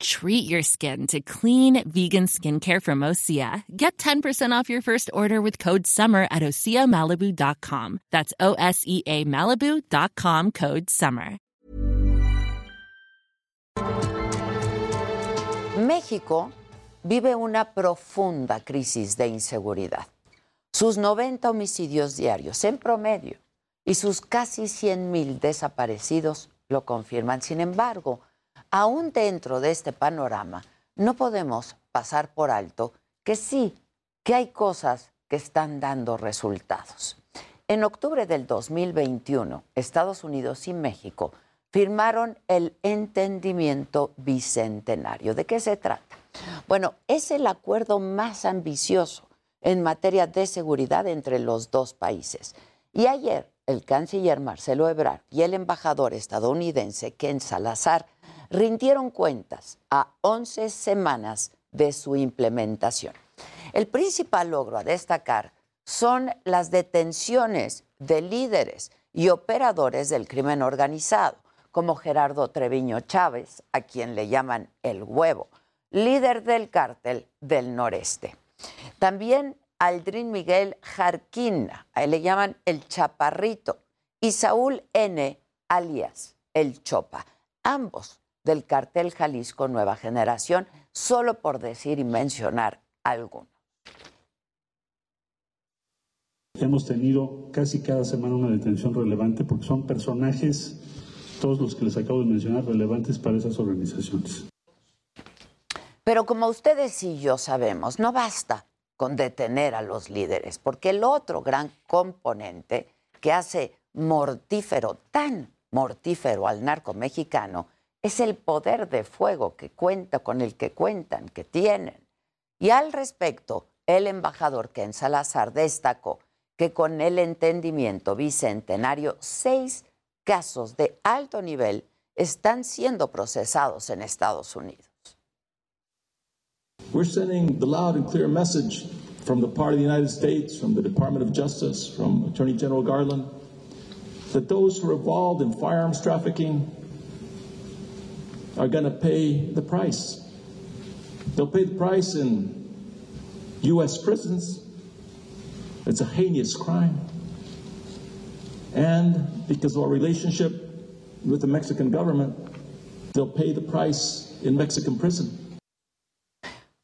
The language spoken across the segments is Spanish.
Treat your skin to clean vegan skincare from Osea. Get 10% off your first order with code SUMMER at OseaMalibu.com. That's O S E A Malibu.com code SUMMER. México vive una profunda crisis de inseguridad. Sus 90 homicidios diarios en promedio y sus casi 100 mil desaparecidos lo confirman. Sin embargo, aún dentro de este panorama, no podemos pasar por alto que sí, que hay cosas que están dando resultados. En octubre del 2021, Estados Unidos y México firmaron el entendimiento bicentenario. ¿De qué se trata? Bueno, es el acuerdo más ambicioso en materia de seguridad entre los dos países. Y ayer, el canciller Marcelo Ebrard y el embajador estadounidense Ken Salazar rindieron cuentas a 11 semanas de su implementación. El principal logro a destacar son las detenciones de líderes y operadores del crimen organizado, como Gerardo Treviño Chávez, a quien le llaman el huevo, líder del cártel del noreste. También Aldrin Miguel Jarquina, a él le llaman el chaparrito, y Saúl N., alias el Chopa. Ambos del cartel Jalisco Nueva Generación, solo por decir y mencionar alguno. Hemos tenido casi cada semana una detención relevante porque son personajes, todos los que les acabo de mencionar, relevantes para esas organizaciones. Pero como ustedes y yo sabemos, no basta con detener a los líderes, porque el otro gran componente que hace mortífero, tan mortífero al narco mexicano, es el poder de fuego que cuenta con el que cuentan, que tienen. Y al respecto, el embajador Ken Salazar destacó que con el entendimiento bicentenario, seis casos de alto nivel están siendo procesados en Estados Unidos. We're sending the loud and clear message from the part of the United States, from the Department of Justice, from Attorney General Garland, that those who are involved in firearms trafficking are going to pay the price. They'll pay the price in U.S. prisons. It's a heinous crime. And because of our relationship with the Mexican government, they'll pay the price in Mexican prison.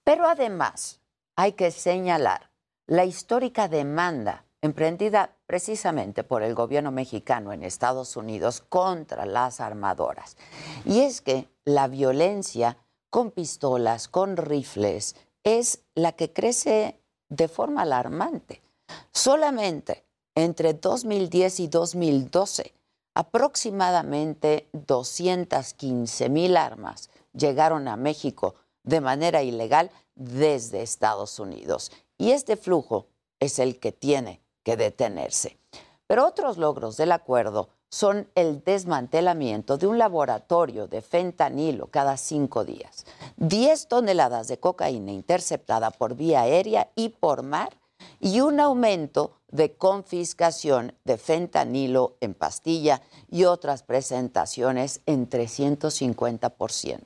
Pero además, hay que señalar la histórica demanda emprendida precisamente por el gobierno mexicano en Estados Unidos contra las armadoras. Y es que la violencia con pistolas, con rifles, es la que crece de forma alarmante. Solamente entre 2010 y 2012, aproximadamente 215 mil armas llegaron a México de manera ilegal desde Estados Unidos. Y este flujo es el que tiene que detenerse. Pero otros logros del acuerdo son el desmantelamiento de un laboratorio de fentanilo cada cinco días, 10 toneladas de cocaína interceptada por vía aérea y por mar y un aumento de confiscación de fentanilo en pastilla y otras presentaciones en 350%.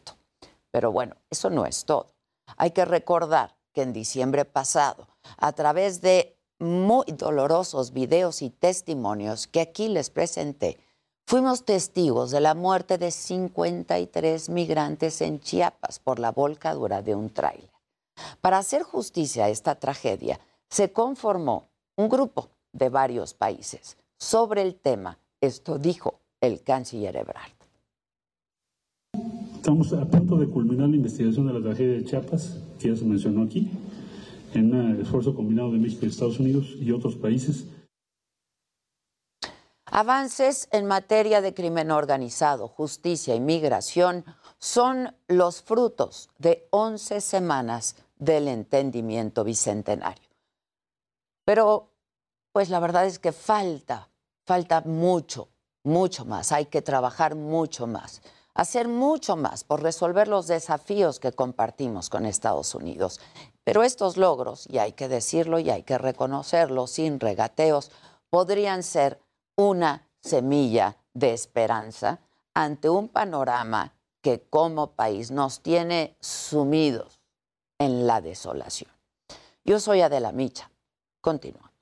Pero bueno, eso no es todo. Hay que recordar que en diciembre pasado, a través de muy dolorosos videos y testimonios que aquí les presenté, fuimos testigos de la muerte de 53 migrantes en Chiapas por la volcadura de un tráiler. Para hacer justicia a esta tragedia, se conformó un grupo de varios países. Sobre el tema, esto dijo el canciller Ebrard. Estamos a punto de culminar la investigación de la tragedia de Chiapas, que ya se mencionó aquí en un esfuerzo combinado de México y Estados Unidos y otros países. Avances en materia de crimen organizado, justicia y migración son los frutos de 11 semanas del entendimiento bicentenario. Pero, pues la verdad es que falta, falta mucho, mucho más, hay que trabajar mucho más, hacer mucho más por resolver los desafíos que compartimos con Estados Unidos. Pero estos logros, y hay que decirlo y hay que reconocerlo sin regateos, podrían ser una semilla de esperanza ante un panorama que como país nos tiene sumidos en la desolación. Yo soy Adela Micha. Continuamos.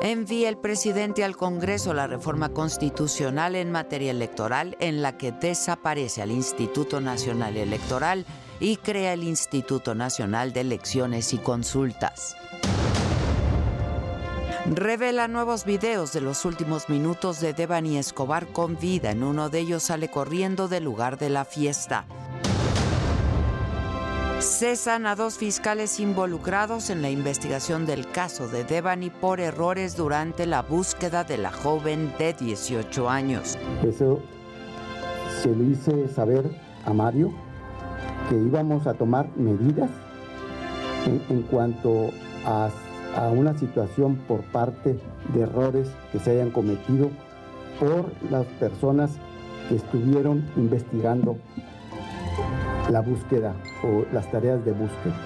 Envía el presidente al Congreso la reforma constitucional en materia electoral en la que desaparece al Instituto Nacional Electoral y crea el Instituto Nacional de Elecciones y Consultas. Revela nuevos videos de los últimos minutos de Devani Escobar con vida. En uno de ellos sale corriendo del lugar de la fiesta. Cesan a dos fiscales involucrados en la investigación del caso de Devani por errores durante la búsqueda de la joven de 18 años. Eso se le hice saber a Mario que íbamos a tomar medidas en, cuanto a, a una situación por parte de errores que se hayan cometido por las personas que estuvieron investigando la búsqueda o las tareas de búsqueda.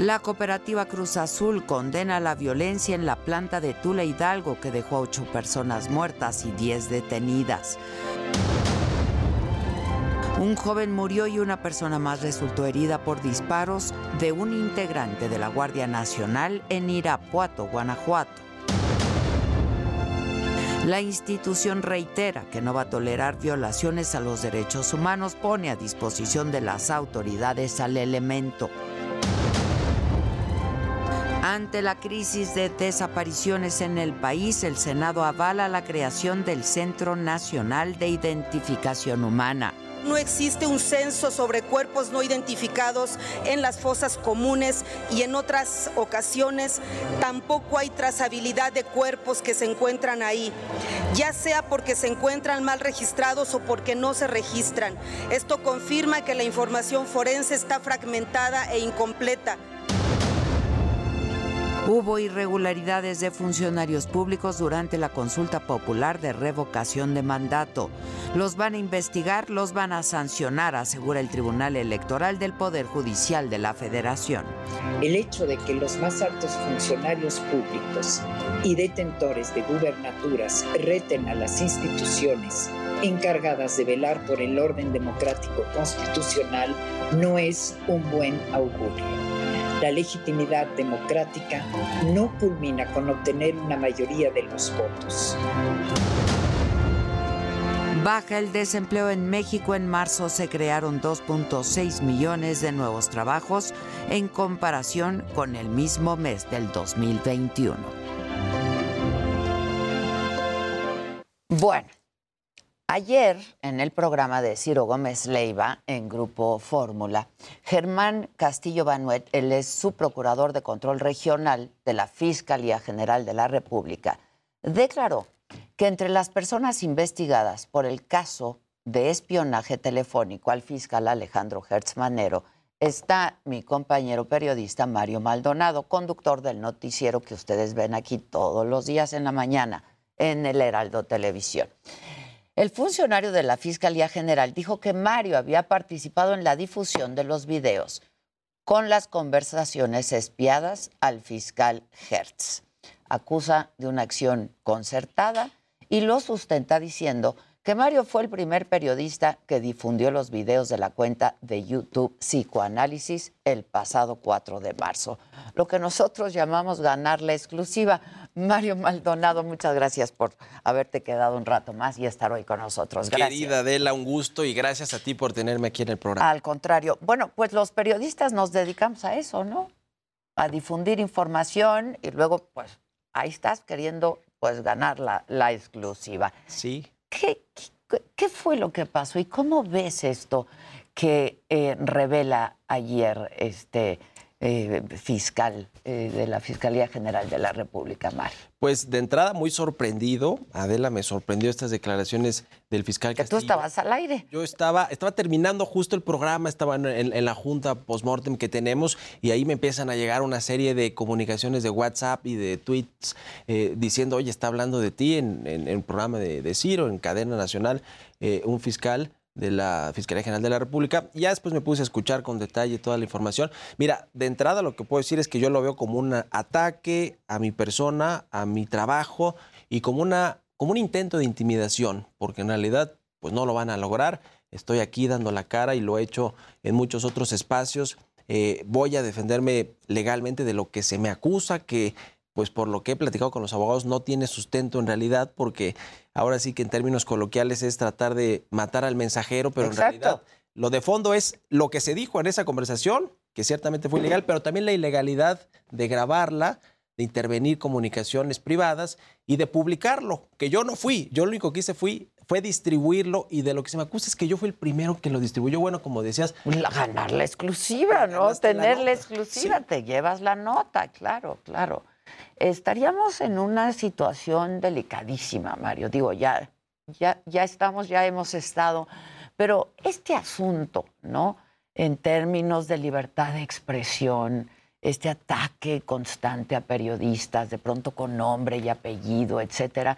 La cooperativa Cruz Azul condena la violencia en la planta de Tula Hidalgo que dejó a ocho personas muertas y diez detenidas. Un joven murió y una persona más resultó herida por disparos de un integrante de la Guardia Nacional en Irapuato, Guanajuato. La institución reitera que no va a tolerar violaciones a los derechos humanos, pone a disposición de las autoridades al elemento. Ante la crisis de desapariciones en el país, el Senado avala la creación del Centro Nacional de Identificación Humana. No existe un censo sobre cuerpos no identificados en las fosas comunes y en otras ocasiones tampoco hay trazabilidad de cuerpos que se encuentran ahí, ya sea porque se encuentran mal registrados o porque no se registran. Esto confirma que la información forense está fragmentada e incompleta. Hubo irregularidades de funcionarios públicos durante la consulta popular de revocación de mandato. Los van a investigar, los van a sancionar, asegura el Tribunal Electoral del Poder Judicial de la Federación. El hecho de que los más altos funcionarios públicos y detentores de gubernaturas reten a las instituciones encargadas de velar por el orden democrático constitucional no es un buen augurio. La legitimidad democrática no culmina con obtener una mayoría de los votos. Baja el desempleo en México. En marzo se crearon 2.6 millones de nuevos trabajos en comparación con el mismo mes del 2021. Bueno, Ayer, en el programa de Ciro Gómez Leiva, en Grupo Fórmula, Germán Castillo Banuet, él es su procurador de control regional de la Fiscalía General de la República, declaró que entre las personas investigadas por el caso de espionaje telefónico al fiscal Alejandro Hertz Manero está mi compañero periodista Mario Maldonado, conductor del noticiero que ustedes ven aquí todos los días en la mañana en el Heraldo Televisión. El funcionario de la Fiscalía General dijo que Mario había participado en la difusión de los videos con las conversaciones espiadas al fiscal Hertz. Acusa de una acción concertada y lo sustenta diciendo Mario fue el primer periodista que difundió los videos de la cuenta de YouTube Psicoanálisis el pasado 4 de marzo, lo que nosotros llamamos ganar la exclusiva. Mario Maldonado, muchas gracias por haberte quedado un rato más y estar hoy con nosotros. Gracias. Querida Adela, un gusto y gracias a ti por tenerme aquí en el programa. Al contrario, bueno, pues los periodistas nos dedicamos a eso, ¿no? A difundir información y luego, pues, ahí estás queriendo pues ganar la, la exclusiva. Sí. ¿Qué, fue lo que pasó y cómo ves esto que eh, revela ayer este eh, fiscal eh, de la Fiscalía General de la República, Mario? Pues de entrada muy sorprendido, Adela, me sorprendió estas declaraciones del fiscal Que tú estabas al aire. Yo estaba, estaba terminando justo el programa, estaba en, en la junta postmortem que tenemos y ahí me empiezan a llegar una serie de comunicaciones de WhatsApp y de tweets eh, diciendo, oye, está hablando de ti en, el programa de, de, Ciro, en cadena nacional, un fiscal de la Fiscalía General de la República. Ya después me puse a escuchar con detalle toda la información. Mira, de entrada lo que puedo decir es que yo lo veo como un ataque a mi persona, a mi trabajo y como, una, como un intento de intimidación, porque en realidad pues no lo van a lograr. Estoy aquí dando la cara y lo he hecho en muchos otros espacios. Eh, voy a defenderme legalmente de lo que se me acusa, que pues por lo que he platicado con los abogados, no tiene sustento en realidad, porque ahora sí que en términos coloquiales es tratar de matar al mensajero, pero en realidad lo de fondo es lo que se dijo en esa conversación, que ciertamente fue ilegal, pero también la ilegalidad de grabarla, de intervenir comunicaciones privadas y de publicarlo, que yo no fui, yo lo único que hice fui, fue distribuirlo y de lo que se me acusa es que yo fui el primero que lo distribuyó, bueno, como decías. ganar la exclusiva, ¿no? Tener la, exclusiva, te llevas la nota, claro, claro estaríamos en una situación delicadísima, Mario. Digo, ya, ya, ya estamos, ya hemos estado, pero este asunto, ¿no? En términos de libertad de expresión, este ataque constante a periodistas, de pronto con nombre y apellido, etcétera,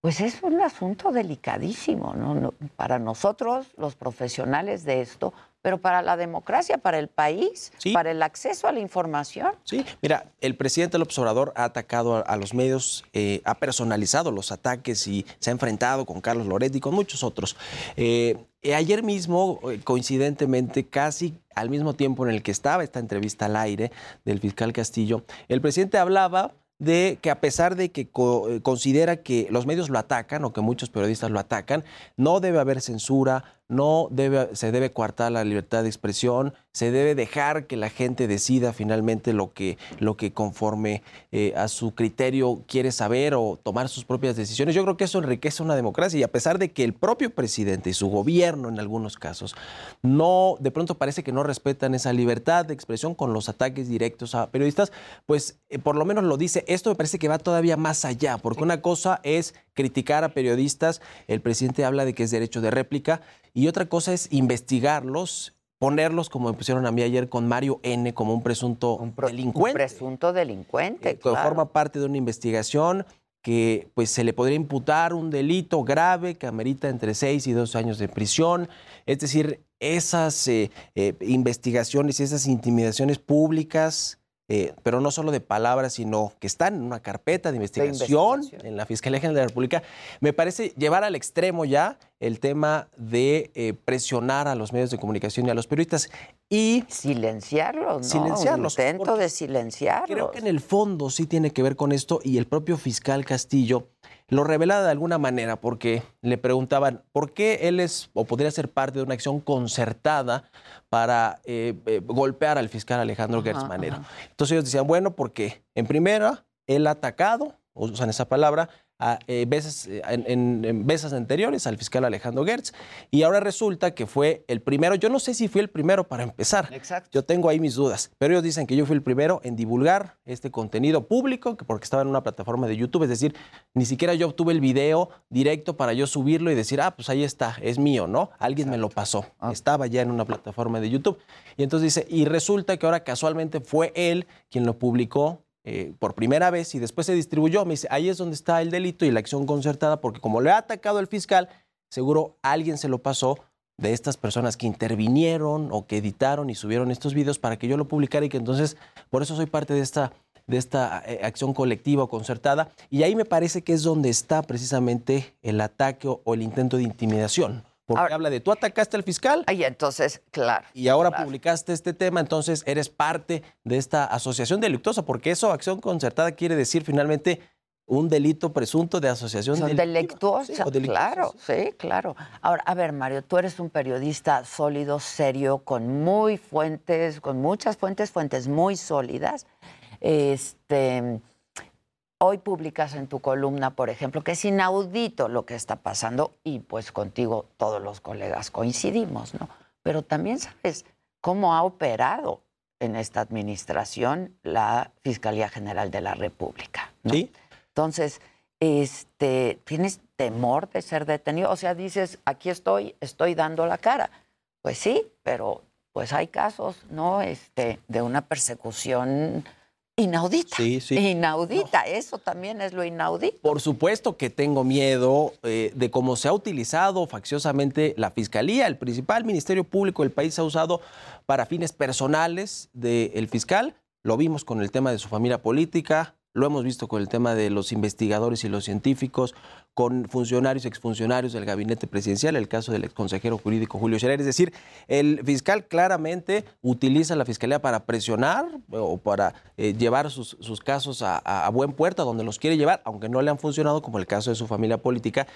pues es un asunto delicadísimo, ¿no? Para nosotros, los profesionales de esto, pero para la democracia, para el país, para el acceso a la información. Sí, mira, el presidente López Obrador ha atacado a, los medios, eh, ha personalizado los ataques y se ha enfrentado con Carlos Loretti y con muchos otros. Eh, ayer mismo, eh, coincidentemente, casi al mismo tiempo en el que estaba esta entrevista al aire del fiscal Castillo, el presidente hablaba de que a pesar de que eh, considera que los medios lo atacan o que muchos periodistas lo atacan, no debe haber censura, no debe, se debe coartar la libertad de expresión, se debe dejar que la gente decida finalmente lo que, lo que conforme eh, a su criterio quiere saber o tomar sus propias decisiones. Yo creo que eso enriquece una democracia y a pesar de que el propio presidente y su gobierno en algunos casos no, de pronto parece que no respetan esa libertad de expresión con los ataques directos a periodistas, pues eh, por lo menos lo dice. Esto me parece que va todavía más allá, porque una cosa es criticar a periodistas, el presidente habla de que es derecho de réplica, y otra cosa es investigarlos, ponerlos, como me pusieron a mí ayer, con Mario N. como un presunto delincuente. Un presunto delincuente, eh, forma parte de una investigación que pues se le podría imputar un delito grave que amerita entre seis y dos años de prisión. Es decir, esas eh, eh, investigaciones y esas intimidaciones públicas eh, pero no solo de palabras, sino que están en una carpeta de investigación, en la Fiscalía General de la República, me parece llevar al extremo ya el tema de eh, presionar a los medios de comunicación y a los periodistas y silenciarlos, ¿no? Silenciarlos. intento de silenciarlos. Creo que en el fondo sí tiene que ver con esto y el propio fiscal Castillo lo revela de alguna manera porque le preguntaban por qué él es o podría ser parte de una acción concertada para eh, eh, golpear al fiscal Alejandro Gertz Manero. Entonces ellos decían, bueno, porque en primera, él ha atacado, usan esa palabra, eh, veces, eh, en, veces anteriores al fiscal Alejandro Gertz. Y ahora resulta que fue el primero, yo no sé si fui el primero para empezar. Exacto. Yo tengo ahí mis dudas, pero ellos dicen que yo fui el primero en divulgar este contenido público, porque estaba en una plataforma de YouTube, es decir, ni siquiera yo obtuve el video directo para yo subirlo y decir, ah, pues ahí está, es mío, ¿no? Alguien me lo pasó. Ah. Estaba ya en una plataforma de YouTube. Y entonces dice, y resulta que ahora casualmente fue él quien lo publicó eh, por primera vez y después se distribuyó. Me dice, ahí es donde está el delito y la acción concertada, porque como le ha atacado el fiscal, seguro alguien se lo pasó de estas personas que intervinieron o que editaron y subieron estos videos para que yo lo publicara y que entonces, por eso soy parte de esta, de esta eh, acción colectiva o concertada. Y ahí me parece que es donde está precisamente el ataque o el intento de intimidación porque habla de tú atacaste al fiscal. Ay, entonces, claro. Y ahora publicaste este tema, entonces eres parte de esta asociación delictuosa, porque eso, acción concertada, quiere decir finalmente un delito presunto de asociación delictuosa. Claro, sí, claro. Ahora, a ver, Mario, tú eres un periodista sólido, serio, con muy fuentes, con muchas fuentes, fuentes muy sólidas. Este Hoy publicas en tu columna, por ejemplo, que es inaudito lo que está pasando y pues contigo todos los colegas coincidimos, ¿no? Pero también sabes cómo ha operado en esta administración la Fiscalía General de la República. ¿no? Sí. Entonces, este, ¿tienes temor de ser detenido? O sea, dices, aquí estoy, estoy dando la cara. Pues sí, pero pues hay casos, ¿no? Este, de una persecución inaudita. Sí, sí. Inaudita, eso también es lo inaudito. Por supuesto que tengo miedo eh, de cómo se ha utilizado facciosamente la Fiscalía. El principal Ministerio Público del país se ha usado para fines personales del fiscal. Lo vimos con el tema de su familia política, lo hemos visto con el tema de los investigadores y los científicos, con funcionarios y exfuncionarios del gabinete presidencial, el caso del exconsejero jurídico Julio Scherer. Es decir, el fiscal claramente utiliza la fiscalía para presionar o para eh, llevar sus, casos a, a buen puerto, a donde los quiere llevar, aunque no le han funcionado, como el caso de su familia política,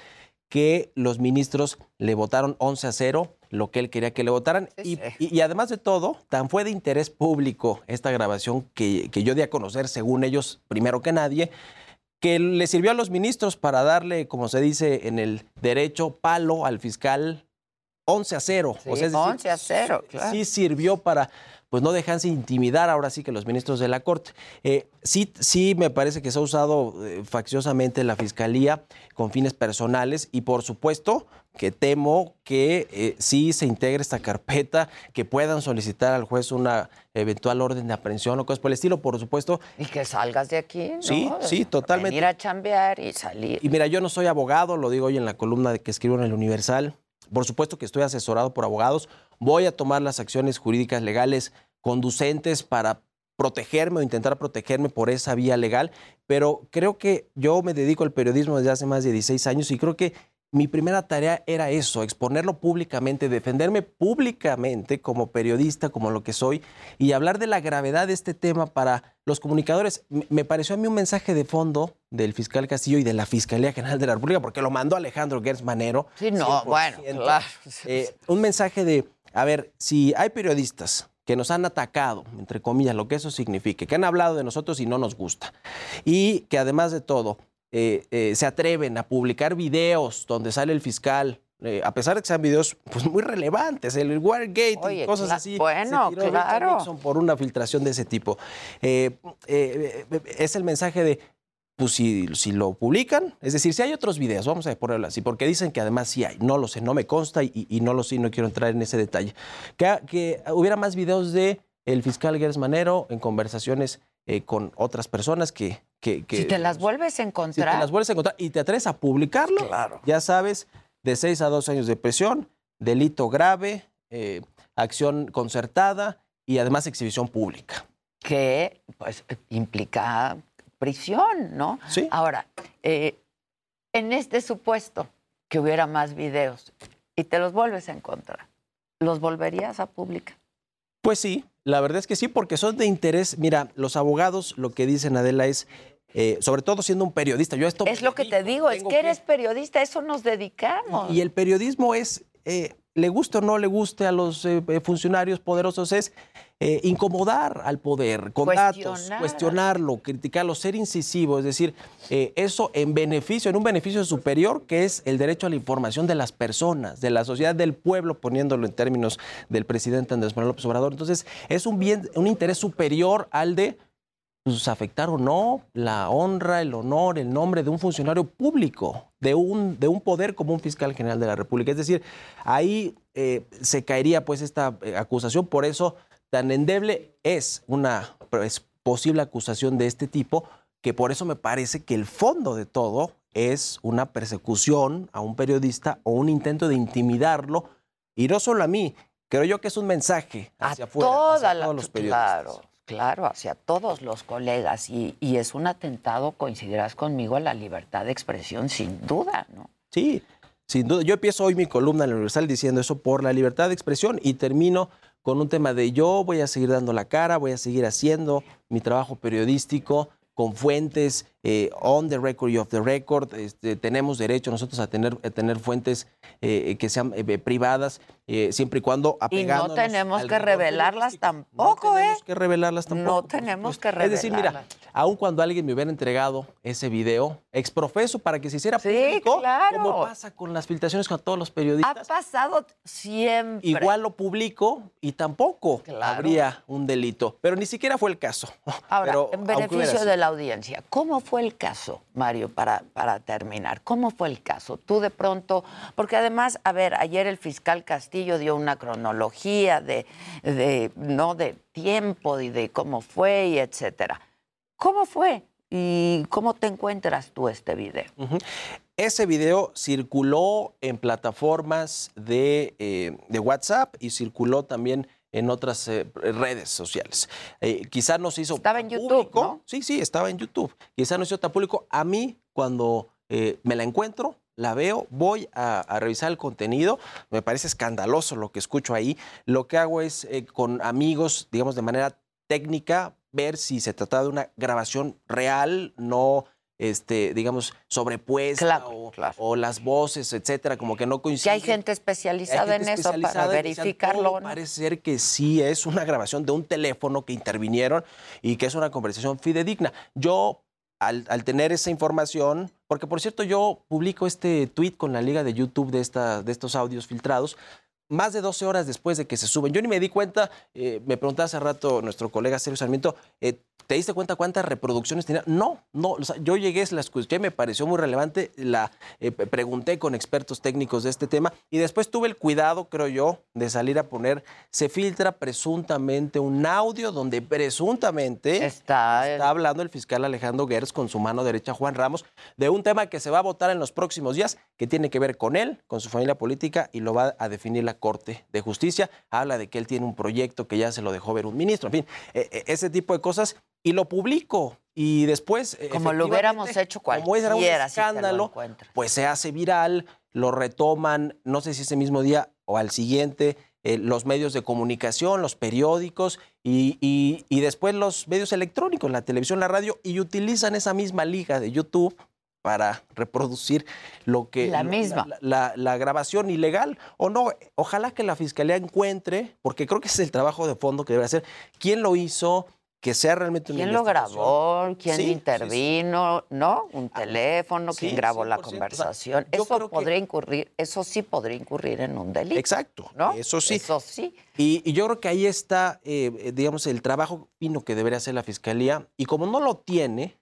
que los ministros le votaron 11 a 0 lo que él quería que le votaran. Sí, Y, sí. y- y además de todo, tan fue de interés público esta grabación que, que yo di a conocer, según ellos, primero que nadie, que le sirvió a los ministros para darle, como se dice en el derecho, palo al fiscal 11 a 0. Sí, 11 a 0, claro. Sí sirvió para pues no dejarse intimidar ahora sí que los ministros de la Corte. Eh, sí, sí me parece que se ha usado eh, facciosamente la Fiscalía con fines personales y por supuesto que temo que eh, sí se integre esta carpeta, que puedan solicitar al juez una eventual orden de aprehensión o cosas por el estilo, por supuesto. Y que salgas de aquí, ¿no? Sí, sí, totalmente. Venir a chambear y salir. Y mira, yo no soy abogado, lo digo hoy en la columna de que escribo en el Universal. Por supuesto que estoy asesorado por abogados. Voy a tomar las acciones jurídicas legales conducentes para protegerme o intentar protegerme por esa vía legal, pero creo que yo me dedico al periodismo desde hace más de 16 años y creo que mi primera tarea era eso, exponerlo públicamente, defenderme públicamente como periodista, como lo que soy, y hablar de la gravedad de este tema para los comunicadores. Me- pareció a mí un mensaje de fondo del fiscal Castillo y de la Fiscalía General de la República, porque lo mandó Alejandro Gertz Manero. Sí, no, 100%. bueno, claro. Eh, un mensaje de, a ver, si hay periodistas que nos han atacado, entre comillas, lo que eso signifique, que han hablado de nosotros y no nos gusta, y que además de todo eh, eh, se atreven a publicar videos donde sale el fiscal, eh, a pesar de que sean videos pues, muy relevantes, el Watergate Oye, y cosas así. bueno, se tiró claro. Nixon por una filtración de ese tipo. Eh, eh, eh, es el mensaje de, pues si, si lo publican, es decir, si hay otros videos, vamos a ponerlo así, porque dicen que además sí hay, no lo sé, no me consta y, y no lo sé, y no quiero entrar en ese detalle. Que, que hubiera más videos de el fiscal Gers Manero en conversaciones eh, con otras personas que... que, que si te las vuelves a si encontrar. te las vuelves a encontrar y te atreves a publicarlo, Claro. ya sabes, de 6 a 2 años de prisión, delito grave, eh, acción concertada y además exhibición pública. que pues implica prisión, ¿no? Sí. Ahora, eh, en este supuesto que hubiera más videos y te los vuelves a encontrar, ¿los volverías a publicar? Pues sí, la verdad es que sí, porque son de interés. Mira, los abogados lo que dicen, Adela, es, eh, sobre todo siendo un periodista, yo esto... Es lo que te digo, es tengo que eres periodista, eso nos dedicamos. Y el periodismo es, eh, le guste o no le guste a los eh, eh, funcionarios poderosos, es eh, incomodar al poder con datos, Cuestionar. cuestionarlo, criticarlo, ser incisivo, es decir, eh, eso en beneficio, en un beneficio superior que es el derecho a la información de las personas, de la sociedad, del pueblo, poniéndolo en términos del presidente Andrés Manuel López Obrador. Entonces, es un bien, un interés superior al de pues, afectar o no la honra, el honor, el nombre de un funcionario público, de un, de un poder como un fiscal general de la República. Es decir, ahí eh, se caería pues esta eh, acusación, por eso tan endeble es una pues, posible acusación de este tipo, que por eso me parece que el fondo de todo es una persecución a un periodista o un intento de intimidarlo, y no solo a mí, creo yo que es un mensaje a hacia afuera, toda hacia la, todos los periodistas. claro, claro, hacia todos los colegas y, y es un atentado, coincidirás conmigo, a la libertad de expresión, sin duda, ¿no? Sí, sin duda. Yo empiezo hoy mi columna en el Universal diciendo eso por la libertad de expresión y termino con un tema de yo voy a seguir dando la cara, voy a seguir haciendo mi trabajo periodístico con fuentes eh, on the record y off the record. Este, tenemos derecho nosotros a tener, a tener fuentes eh, que sean eh, privadas eh, siempre y cuando Y no apegándonos tenemos que revelarlas tampoco, no ¿eh? tenemos que revelarlas tampoco. No tenemos que Es decir, mira, revelarlas. aun cuando alguien me hubiera entregado ese video exprofeso para que se hiciera Sí, público, claro. como pasa con las filtraciones con todos los Ha periodistas, pasado siempre. igual lo publico y tampoco Claro. habría un delito. Pero ni siquiera fue el caso. Ahora, Pero, en beneficio de la audiencia, ¿cómo fue el caso, Mario, para, para terminar? ¿Cómo fue el caso? Tú de pronto, porque además, a ver, ayer el fiscal Castillo dio una cronología de, de, no de tiempo y de cómo fue y etcétera. ¿Cómo fue? ¿Y cómo te encuentras tú este video? Ese video circuló en plataformas de, eh, de WhatsApp y circuló también en otras eh, redes sociales. Eh, quizá no se hizo Estaba en YouTube, público. ¿no? Sí, sí, estaba en YouTube. Quizá no se hizo tan público. A mí, cuando eh, me la encuentro, la veo, voy a, a revisar el contenido. Me parece escandaloso lo que escucho ahí. Lo que hago es eh, con amigos, digamos, de manera técnica, ver si se trata de una grabación real, no, este, digamos, sobrepuesta Claro, o, claro. o las voces, etcétera, como que no Que coinciden. hay gente especializada Hay gente en eso especializada para y decían, verificarlo. "Todo ¿no? Parece ser que sí es una grabación de un teléfono que intervinieron y que es una conversación fidedigna. Yo, al, al tener esa información, porque por cierto, yo publico este tweet con la liga de YouTube de, esta, de estos audios filtrados. Más de 12 horas después de que se suben. Yo ni me di cuenta, eh, me preguntaba hace rato nuestro colega Sergio Sarmiento, eh, ¿te diste cuenta cuántas reproducciones tenía? No, no, o sea, yo llegué, la escuché, me pareció muy relevante, la eh, pregunté con expertos técnicos de este tema y después tuve el cuidado, creo yo, de salir a poner, se filtra presuntamente un audio donde presuntamente Está, está hablando el fiscal Alejandro Gers con su mano derecha Juan Ramos de un tema que se va a votar en los próximos días, que tiene que ver con él, con su familia política y lo va a definir la Corte de Justicia. Habla de que él tiene un proyecto que ya se lo dejó ver un ministro, en fin, eh, eh, ese tipo de cosas y lo publico y después Como lo hubiéramos hecho como era un cualquiera, si te lo escándalo, pues se hace viral, lo retoman, no sé si ese mismo día o al siguiente, eh, los medios de comunicación, los periódicos y, y- y después los medios electrónicos, la televisión, la radio, y utilizan esa misma liga de YouTube para reproducir lo que La misma. la, la- la grabación ilegal o no ojalá que la fiscalía encuentre porque creo que ese es el trabajo de fondo que debe hacer quién lo hizo que sea realmente una ¿Quién lo grabó? ¿Quién Sí, sí, sí. intervino? ¿No? Un teléfono, sí, ¿quién grabó la 100%. O sea, conversación? eso que- podría incurrir, eso sí podría incurrir en un delito. exacto ¿No? eso sí Eso sí. Y, y yo creo que ahí está, eh, digamos, el trabajo fino que debería hacer la fiscalía. Y como no lo tiene,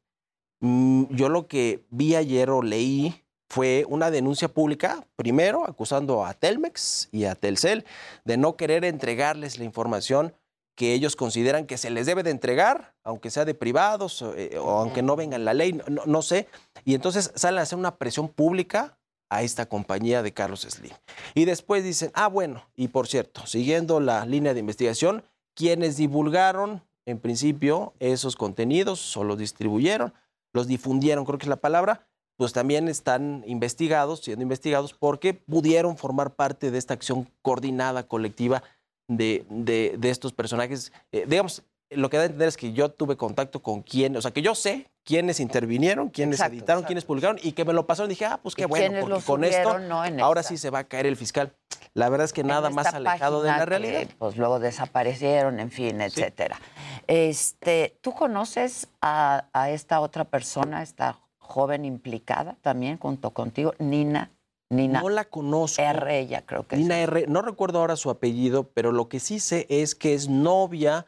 yo lo que vi ayer o leí fue una denuncia pública, primero acusando a Telmex y a Telcel de no querer entregarles la información que ellos consideran que se les debe de entregar, aunque sea de privados o, eh, o aunque no venga en la ley, no, no sé. Y entonces salen a hacer una presión pública a esta compañía de Carlos Slim. Y después dicen, ah, bueno, y por cierto, siguiendo la línea de investigación, quienes divulgaron en principio esos contenidos o los distribuyeron, los difundieron, creo que es la palabra, pues también están investigados, siendo investigados porque pudieron formar parte de esta acción coordinada, colectiva de, de- de estos personajes. Eh, digamos, lo que da a entender es que yo tuve contacto con quién, o sea, que yo sé quiénes intervinieron, quiénes Exacto, editaron, exacto. quiénes publicaron y que me lo pasaron. Dije, ah, pues qué ¿Y bueno, porque con esto no, ahora esta- sí se va a caer el fiscal. La verdad es que nada más alejado de la que, realidad. pues luego desaparecieron, en fin, etcétera. Este, ¿tú conoces a, a esta otra persona, esta joven implicada también junto contigo, Nina? Nina No la conozco. R, ella creo que es. Nina R. No recuerdo ahora su apellido, pero lo que sí sé es que es novia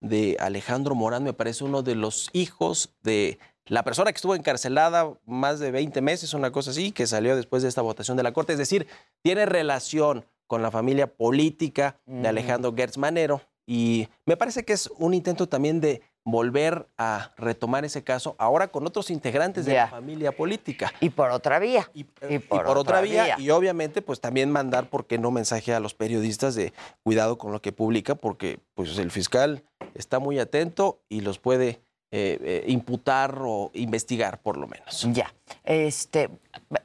de Alejandro Morán, me parece uno de los hijos de la persona que estuvo encarcelada más de 20 meses, una cosa así, que salió después de esta votación de la Corte. Es decir, tiene relación con la familia política de. Alejandro Gertz Manero. Y me parece que es un intento también de volver a retomar ese caso, ahora con otros integrantes de la familia política. Y por otra vía. Y, Y y por por, otra otra vía, vía. y obviamente pues también mandar, ¿por qué no mensaje a los periodistas de cuidado con lo que publica? Porque pues el fiscal está muy atento y los puede eh, eh, imputar o investigar por lo menos. Ya. Este,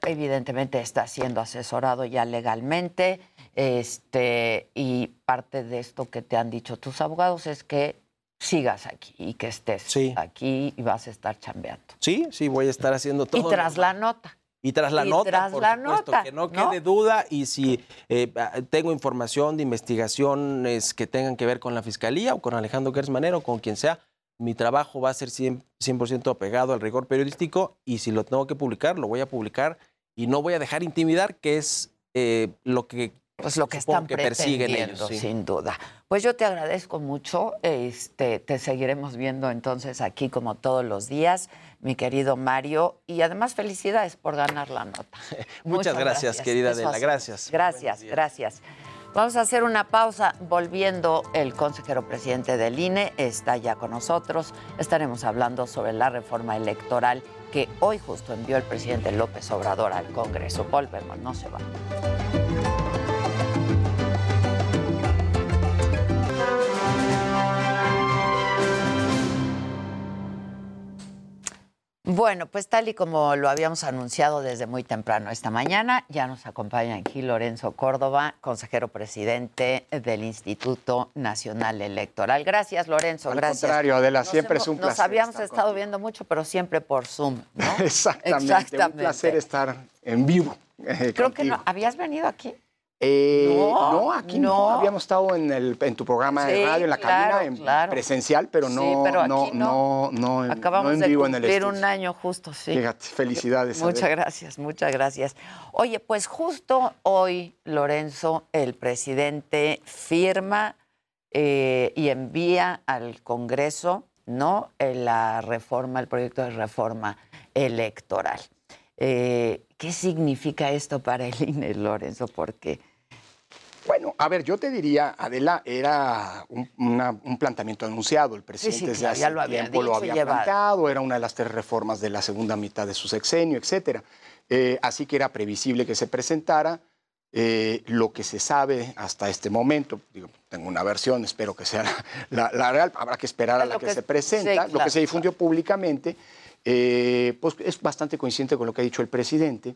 evidentemente está siendo asesorado ya legalmente. Este, y parte de esto que te han dicho tus abogados es que sigas aquí y que estés Sí. aquí y vas a estar chambeando. Sí, sí, voy a estar haciendo todo. Y tras la nota. Y tras la Y nota, tras por la supuesto, nota, que no ¿no? quede duda. Y si eh, tengo información de investigaciones que tengan que ver con la Fiscalía o con Alejandro Gersmanero o con quien sea, mi trabajo va a ser 100%, 100 apegado al rigor periodístico y si lo tengo que publicar, lo voy a publicar y no voy a dejar intimidar, que es eh, lo que Pues lo que están que persiguen pretendiendo, ellos. sí. sin duda. Pues yo te agradezco mucho. Este, te seguiremos viendo entonces aquí como todos los días, mi querido Mario. Y además felicidades por ganar la nota. Muchas gracias, querida Eso Adela, gracias. Gracias, gracias. Vamos a hacer una pausa. Volviendo, el consejero presidente del INE está ya con nosotros. Estaremos hablando sobre la reforma electoral que hoy justo envió el presidente López Obrador al Congreso. Volvemos, no se va. Bueno, pues tal y como lo habíamos anunciado desde muy temprano esta mañana, ya nos acompaña aquí Lorenzo Córdoba, consejero presidente del Instituto Nacional Electoral. Gracias, Lorenzo. Al gracias. contrario, Adela, Nos siempre hemos- es un Nos placer habíamos estar estado contigo. viendo mucho, pero siempre por Zoom, ¿no? Exactamente, un placer estar en vivo. eh, Creo que no. ¿Habías venido aquí? Eh, No, no, aquí no. no. Habíamos estado en, el, en tu programa Sí, de radio, en la claro, cabina, en claro. presencial, pero no, Sí, pero no, no. no, en- Acabamos en de vivo en el cumplir un año justo, sí. Fíjate, felicidades. Muchas gracias, muchas gracias. Oye, pues justo hoy, Lorenzo, el presidente firma eh, y envía al Congreso, ¿no? Eh, La reforma, el proyecto de reforma electoral. Eh, ¿Qué significa esto para el INE, Lorenzo? Porque Bueno, a ver, yo te diría, Adela, era un, una- un planteamiento anunciado. El presidente sí, desde hace ya lo había tiempo lo había lleva- planteado, era una de las tres reformas de la segunda mitad de su sexenio, etcétera. Eh, así que era previsible que se presentara. Eh, lo que se sabe hasta este momento, digo, tengo una versión, espero que sea la, la- la real, habrá que esperar a la que, que- se sí, presenta, lo que se difundió públicamente, eh, pues es bastante coincidente con lo que ha dicho el presidente.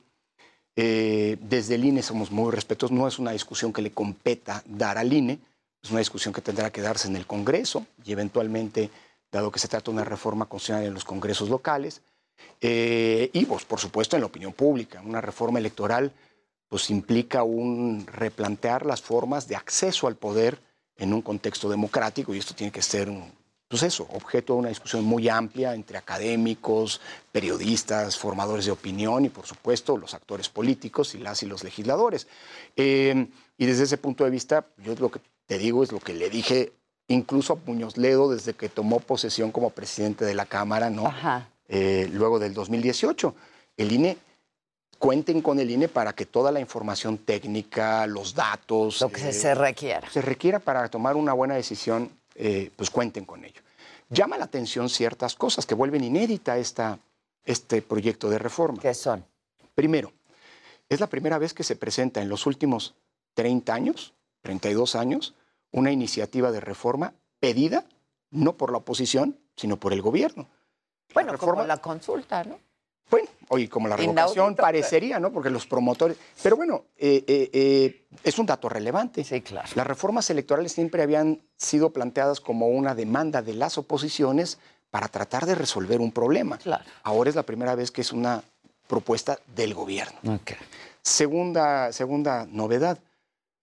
Eh, desde el INE somos muy respetuosos, no es una discusión que le competa dar al INE, es una discusión que tendrá que darse en el Congreso y eventualmente, dado que se trata de una reforma constitucional en los congresos locales, eh, y pues, por supuesto en la opinión pública. Una reforma electoral pues implica un replantear las formas de acceso al poder en un contexto democrático y esto tiene que ser un, pues eso, objeto de una discusión muy amplia entre académicos, periodistas, formadores de opinión y por supuesto los actores políticos y las y los legisladores. Eh, y desde ese punto de vista, yo lo que te digo es lo que le dije incluso a Muñoz Ledo desde que tomó posesión como presidente de la Cámara, ¿no? Ajá. Eh, luego del 2018. El INE, cuenten con el INE para que toda la información técnica, los datos, lo que eh, se requiera. se requiera para tomar una buena decisión, eh, pues cuenten con ello. Llama la atención ciertas cosas que vuelven inédita esta, este proyecto de reforma. ¿Qué son? Primero, es la primera vez que se presenta en los últimos 30 años, 32 años, una iniciativa de reforma pedida no por la oposición, sino por el gobierno. Bueno, como reforma- la consulta, ¿no? Oye, como la revocación parecería, ¿no? Porque los promotores... Pero bueno, eh, eh, eh, es un dato relevante. Sí, claro. Las reformas electorales siempre habían sido planteadas como una demanda de las oposiciones para tratar de resolver un problema. Claro. Ahora es la primera vez que es una propuesta del gobierno. Ok. Segunda, segunda novedad,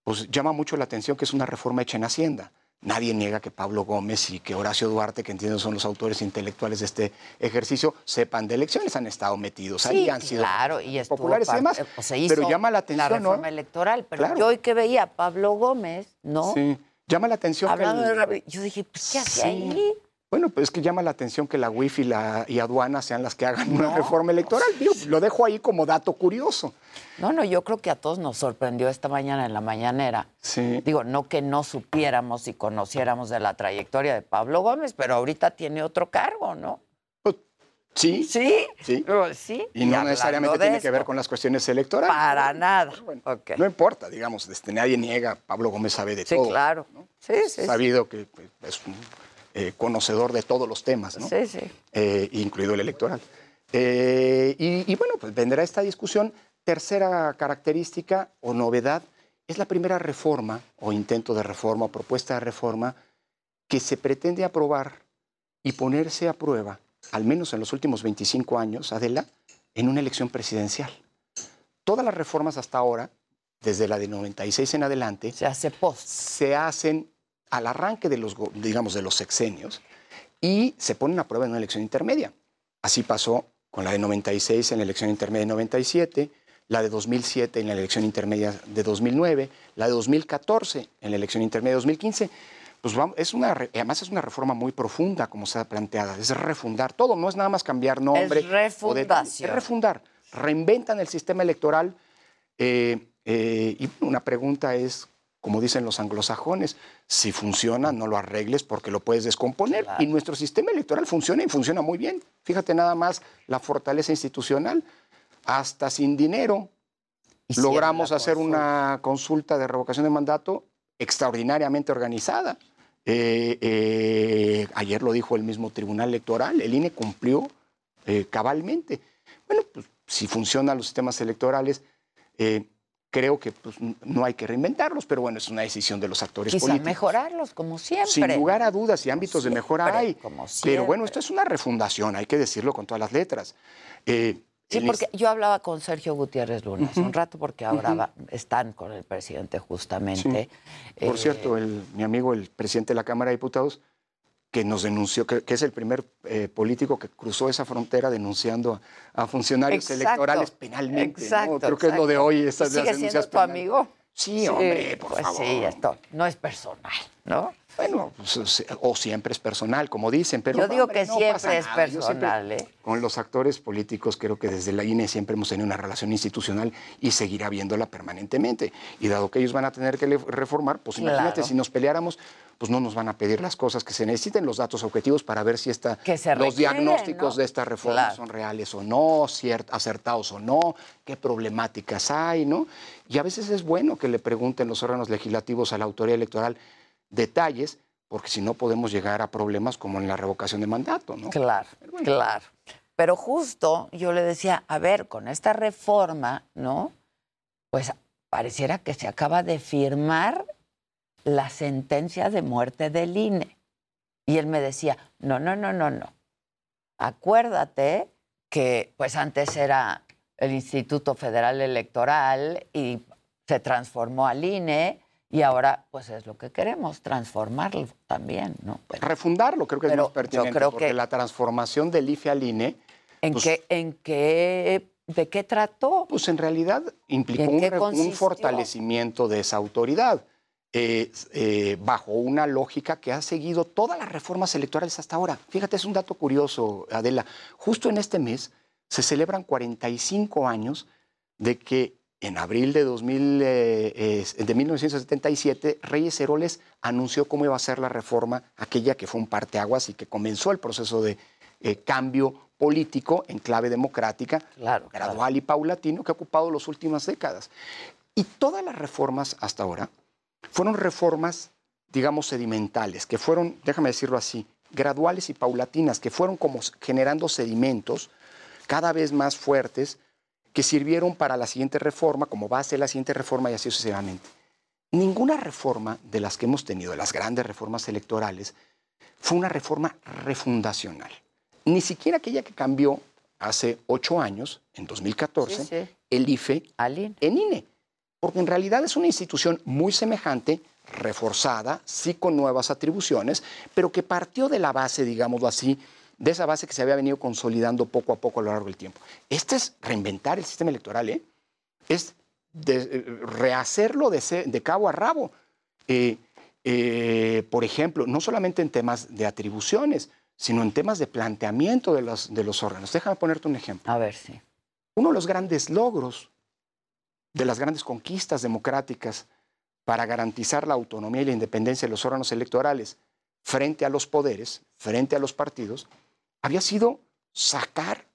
pues llama mucho la atención que es una reforma hecha en Hacienda. Nadie niega que Pablo Gómez y que Horacio Duarte, que entiendo son los autores intelectuales de este ejercicio, sepan de elecciones, han estado metidos ahí, Sí, han sido claro, y populares y demás. eh, se hizo pero llama la atención, la ¿no? reforma electoral. Pero Claro. yo hoy que veía a Pablo Gómez, ¿no? Sí. Llama la atención que Hablando el- de Rabi- yo dije, pues, ¿qué hace Sí. ahí? Bueno, pues es que llama la atención que la UIF y, la, y aduana sean las que hagan una reforma electoral. Digo, lo dejo ahí como dato curioso. No, no, yo creo que a todos nos sorprendió esta mañana en la mañanera. Sí. Digo, no que no supiéramos y conociéramos de la trayectoria de Pablo Gómez, pero ahorita tiene otro cargo, ¿no? Pues, sí, Sí, Sí. Sí. y no necesariamente tiene que ver con las cuestiones electorales. Para nada. Bueno. No importa, digamos, este, nadie niega, Pablo Gómez sabe de Sí, todo. claro. Sí, sí, sí. Sabido que pues, es un eh, conocedor de todos los temas, ¿no? Sí, sí. Eh, incluido el electoral. Eh, y, y bueno, pues vendrá esta discusión. Tercera característica o novedad es la primera reforma o intento de reforma o propuesta de reforma que se pretende aprobar y ponerse a prueba, al menos en los últimos 25 años, Adela, en una elección presidencial. todas las reformas hasta ahora, desde la de 96 en adelante, se hace post. Se hacen al arranque de los, digamos, de los sexenios y se ponen a prueba en una elección intermedia. Así pasó con la de 96 en la elección intermedia de 97, la de 2007 en la elección intermedia de 2009, la de 2014 en la elección intermedia de 2015. Pues es una, además es una reforma muy profunda, como se ha planteado. Es refundar todo, no es nada más cambiar nombre. Es refundación. es refundar. Reinventan el sistema electoral. Eh, eh, y una pregunta es, como dicen los anglosajones, si funciona, no lo arregles porque lo puedes descomponer. Y nuestro sistema electoral funciona y funciona muy bien. Fíjate nada más la fortaleza institucional hasta sin dinero, logramos hacer una consulta de revocación de mandato extraordinariamente organizada. Eh, eh, ayer lo dijo el mismo Tribunal Electoral, el INE cumplió eh, cabalmente. Bueno, pues si funcionan los sistemas electorales, creo que pues, no hay que reinventarlos, pero bueno, es una decisión de los actores Quizá políticos. mejorarlos, como siempre. Sin lugar a dudas y ámbitos de mejora hay. pero bueno, esto es una refundación, hay que decirlo con todas las letras. Sí, porque yo hablaba con Sergio Gutiérrez Lunes un rato, porque ahora están con el presidente justamente. Por eh, cierto, mi amigo, el presidente de la Cámara de Diputados, que nos denunció, que, es el primer eh, político que cruzó esa frontera denunciando a, funcionarios electorales penalmente. Exacto, Creo que es lo de hoy, estas ¿Sigue siendo tu amigo? Sí, hombre, por pues favor. Sí, esto no es personal, ¿no? Bueno, pues, o siempre es personal, como dicen, pero... Yo digo que siempre es personal, ¿eh? Con los actores políticos creo que desde la INE siempre hemos tenido una relación institucional y seguirá viéndola permanentemente. Y dado que ellos van a tener que reformar, pues imagínate, si nos peleáramos, pues no nos van a pedir las cosas que se necesiten, los datos objetivos para ver si esta, los diagnósticos de esta reforma son reales o no, acertados o no, qué problemáticas hay, ¿no? Y a veces es bueno que le pregunten los órganos legislativos a la autoridad electoral detalles, porque si no podemos llegar a problemas como en la revocación de mandato, ¿no? Claro, claro. Pero justo yo le decía, a ver, con esta reforma, ¿no? Pues pareciera que se acaba de firmar la sentencia de muerte del INE. Y él me decía, no, no, no, no, no. Acuérdate que pues antes era el Instituto Federal Electoral y se transformó al INE y ahora, pues es lo que queremos, transformarlo también, ¿no? Refundarlo, creo que es más pertinente, creo porque la transformación del IFE al INE... ¿En, pues qué, ¿En qué, de qué trató? Pues en realidad implicó un, fortalecimiento de esa autoridad, eh, eh, bajo una lógica que ha seguido todas las reformas electorales hasta ahora. Fíjate, es un dato curioso, Adela. Justo en este mes se celebran 45 años de que en abril de, 2000, eh, de 1977, Reyes Heroles anunció cómo iba a ser la reforma, aquella que fue un parteaguas y que comenzó el proceso de eh, cambio político en clave democrática, gradual y paulatino, que ha ocupado las últimas décadas. Y todas las reformas hasta ahora fueron reformas, digamos, sedimentales, que fueron, déjame decirlo así, graduales y paulatinas, que fueron como generando sedimentos cada vez más fuertes que sirvieron para la siguiente reforma, como base de la siguiente reforma y así sucesivamente. Ninguna reforma de las que hemos tenido, de las grandes reformas electorales, fue una reforma refundacional. Ni siquiera aquella que cambió hace ocho años, en 2014, el IFE en INE. Porque en realidad es una institución muy semejante, reforzada, sí con nuevas atribuciones, pero que partió de la base, digámoslo así, de esa base que se había venido consolidando poco a poco a lo largo del tiempo. Este es reinventar el sistema electoral, ¿eh? es eh, rehacerlo de, cabo a rabo. Eh, por ejemplo, no solamente en temas de atribuciones, sino en temas de planteamiento de los, de los órganos. Déjame ponerte un ejemplo. A ver, sí. Uno de los grandes logros, de las grandes conquistas democráticas para garantizar la autonomía y la independencia de los órganos electorales frente a los poderes, frente a los partidos, había sido sacar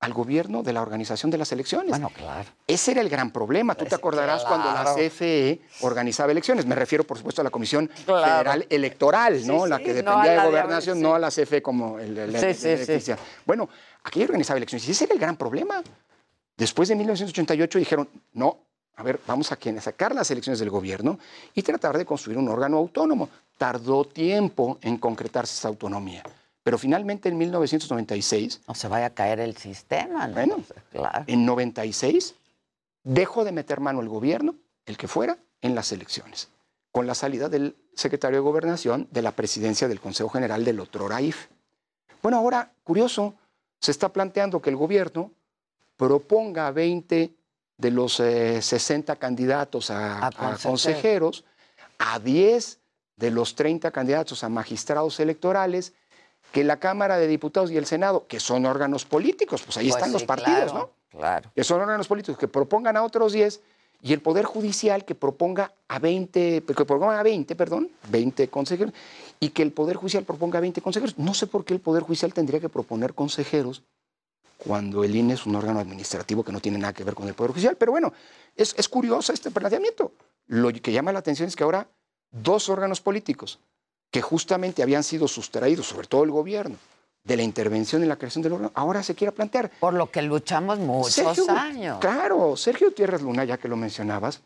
al gobierno de la organización de las elecciones. Bueno, claro. Ese era el gran problema. Tú te acordarás cuando la CFE organizaba elecciones. Me refiero, por supuesto, a la Comisión Federal Electoral, ¿no? la que dependía de gobernación, no a la CFE como el, el, Bueno, aquí organizaba elecciones. Y ese era el gran problema. Después de 1988 dijeron, no, a ver, vamos a sacar las elecciones del gobierno y tratar de construir un órgano autónomo. Tardó tiempo en concretarse esa autonomía. Pero finalmente en 1996... No se vaya a caer el sistema, ¿no? Bueno, claro. en 96 dejó de meter mano el gobierno, el que fuera, en las elecciones, con la salida del secretario de Gobernación de la presidencia del Consejo General del otro RAIF. Bueno, ahora, curioso, se está planteando que el gobierno proponga a 20 de los 60 eh, candidatos a, consejeros, a 10 de los 30 candidatos a magistrados electorales, que la Cámara de Diputados y el Senado, que son órganos políticos, pues ahí pues están los partidos, ¿no? Claro. Que son órganos políticos que propongan a otros 10 y el Poder Judicial que proponga a 20, que proponga a 20, perdón, 20 consejeros, y que el Poder Judicial proponga a 20 consejeros. No sé por qué el Poder Judicial tendría que proponer consejeros cuando el INE es un órgano administrativo que no tiene nada que ver con el Poder Judicial. Pero bueno, es, es curioso este planteamiento. Lo que llama la atención es que ahora dos órganos políticos que justamente habían sido sustraídos, sobre todo el gobierno, de la intervención en la creación del órgano, ahora se quiere plantear. Por lo que luchamos muchos años. Claro, Sergio Tierras Luna, ya que lo mencionabas,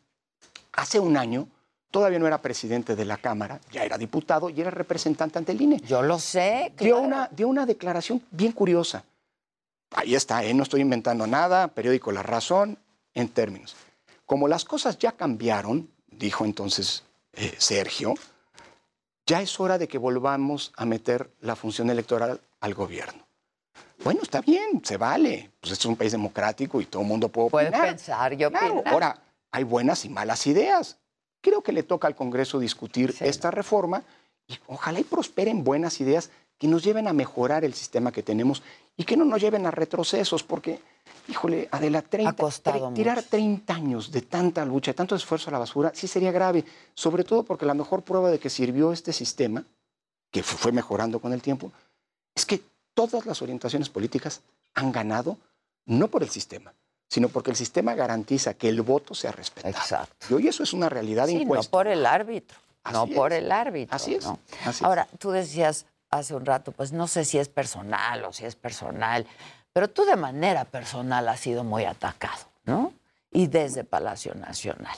hace un año todavía no era presidente de la Cámara, ya era diputado y era representante ante el INE. Yo lo sé. Dio, una, dio una declaración bien curiosa. Ahí está, ¿eh? no estoy inventando nada, periódico La Razón, en términos. Como las cosas ya cambiaron, dijo entonces eh, Sergio, ya es hora de que volvamos a meter la función electoral al gobierno. Bueno, está bien, se vale. Pues esto es un país democrático y todo el mundo puede opinar. Puede pensar, yo claro. Ahora, hay buenas y malas ideas. Creo que le toca al Congreso discutir esta reforma y ojalá y prosperen buenas ideas que nos lleven a mejorar el sistema que tenemos y que no nos lleven a retrocesos, porque híjole, Adela, 30, tirar 30 años de tanta lucha, de tanto esfuerzo a la basura, sí sería grave, sobre todo porque la mejor prueba de que sirvió este sistema, que fue mejorando con el tiempo, es que todas las orientaciones políticas han ganado no por el sistema, sino porque el sistema garantiza que el voto sea respetado. Exacto. Y hoy eso es una realidad sí, No por el árbitro. no por el árbitro. Así es. Ahora, tú decías hace un rato, pues no sé si es personal o si es personal pero tú de manera personal has sido muy atacado, ¿no? Y desde Palacio Nacional.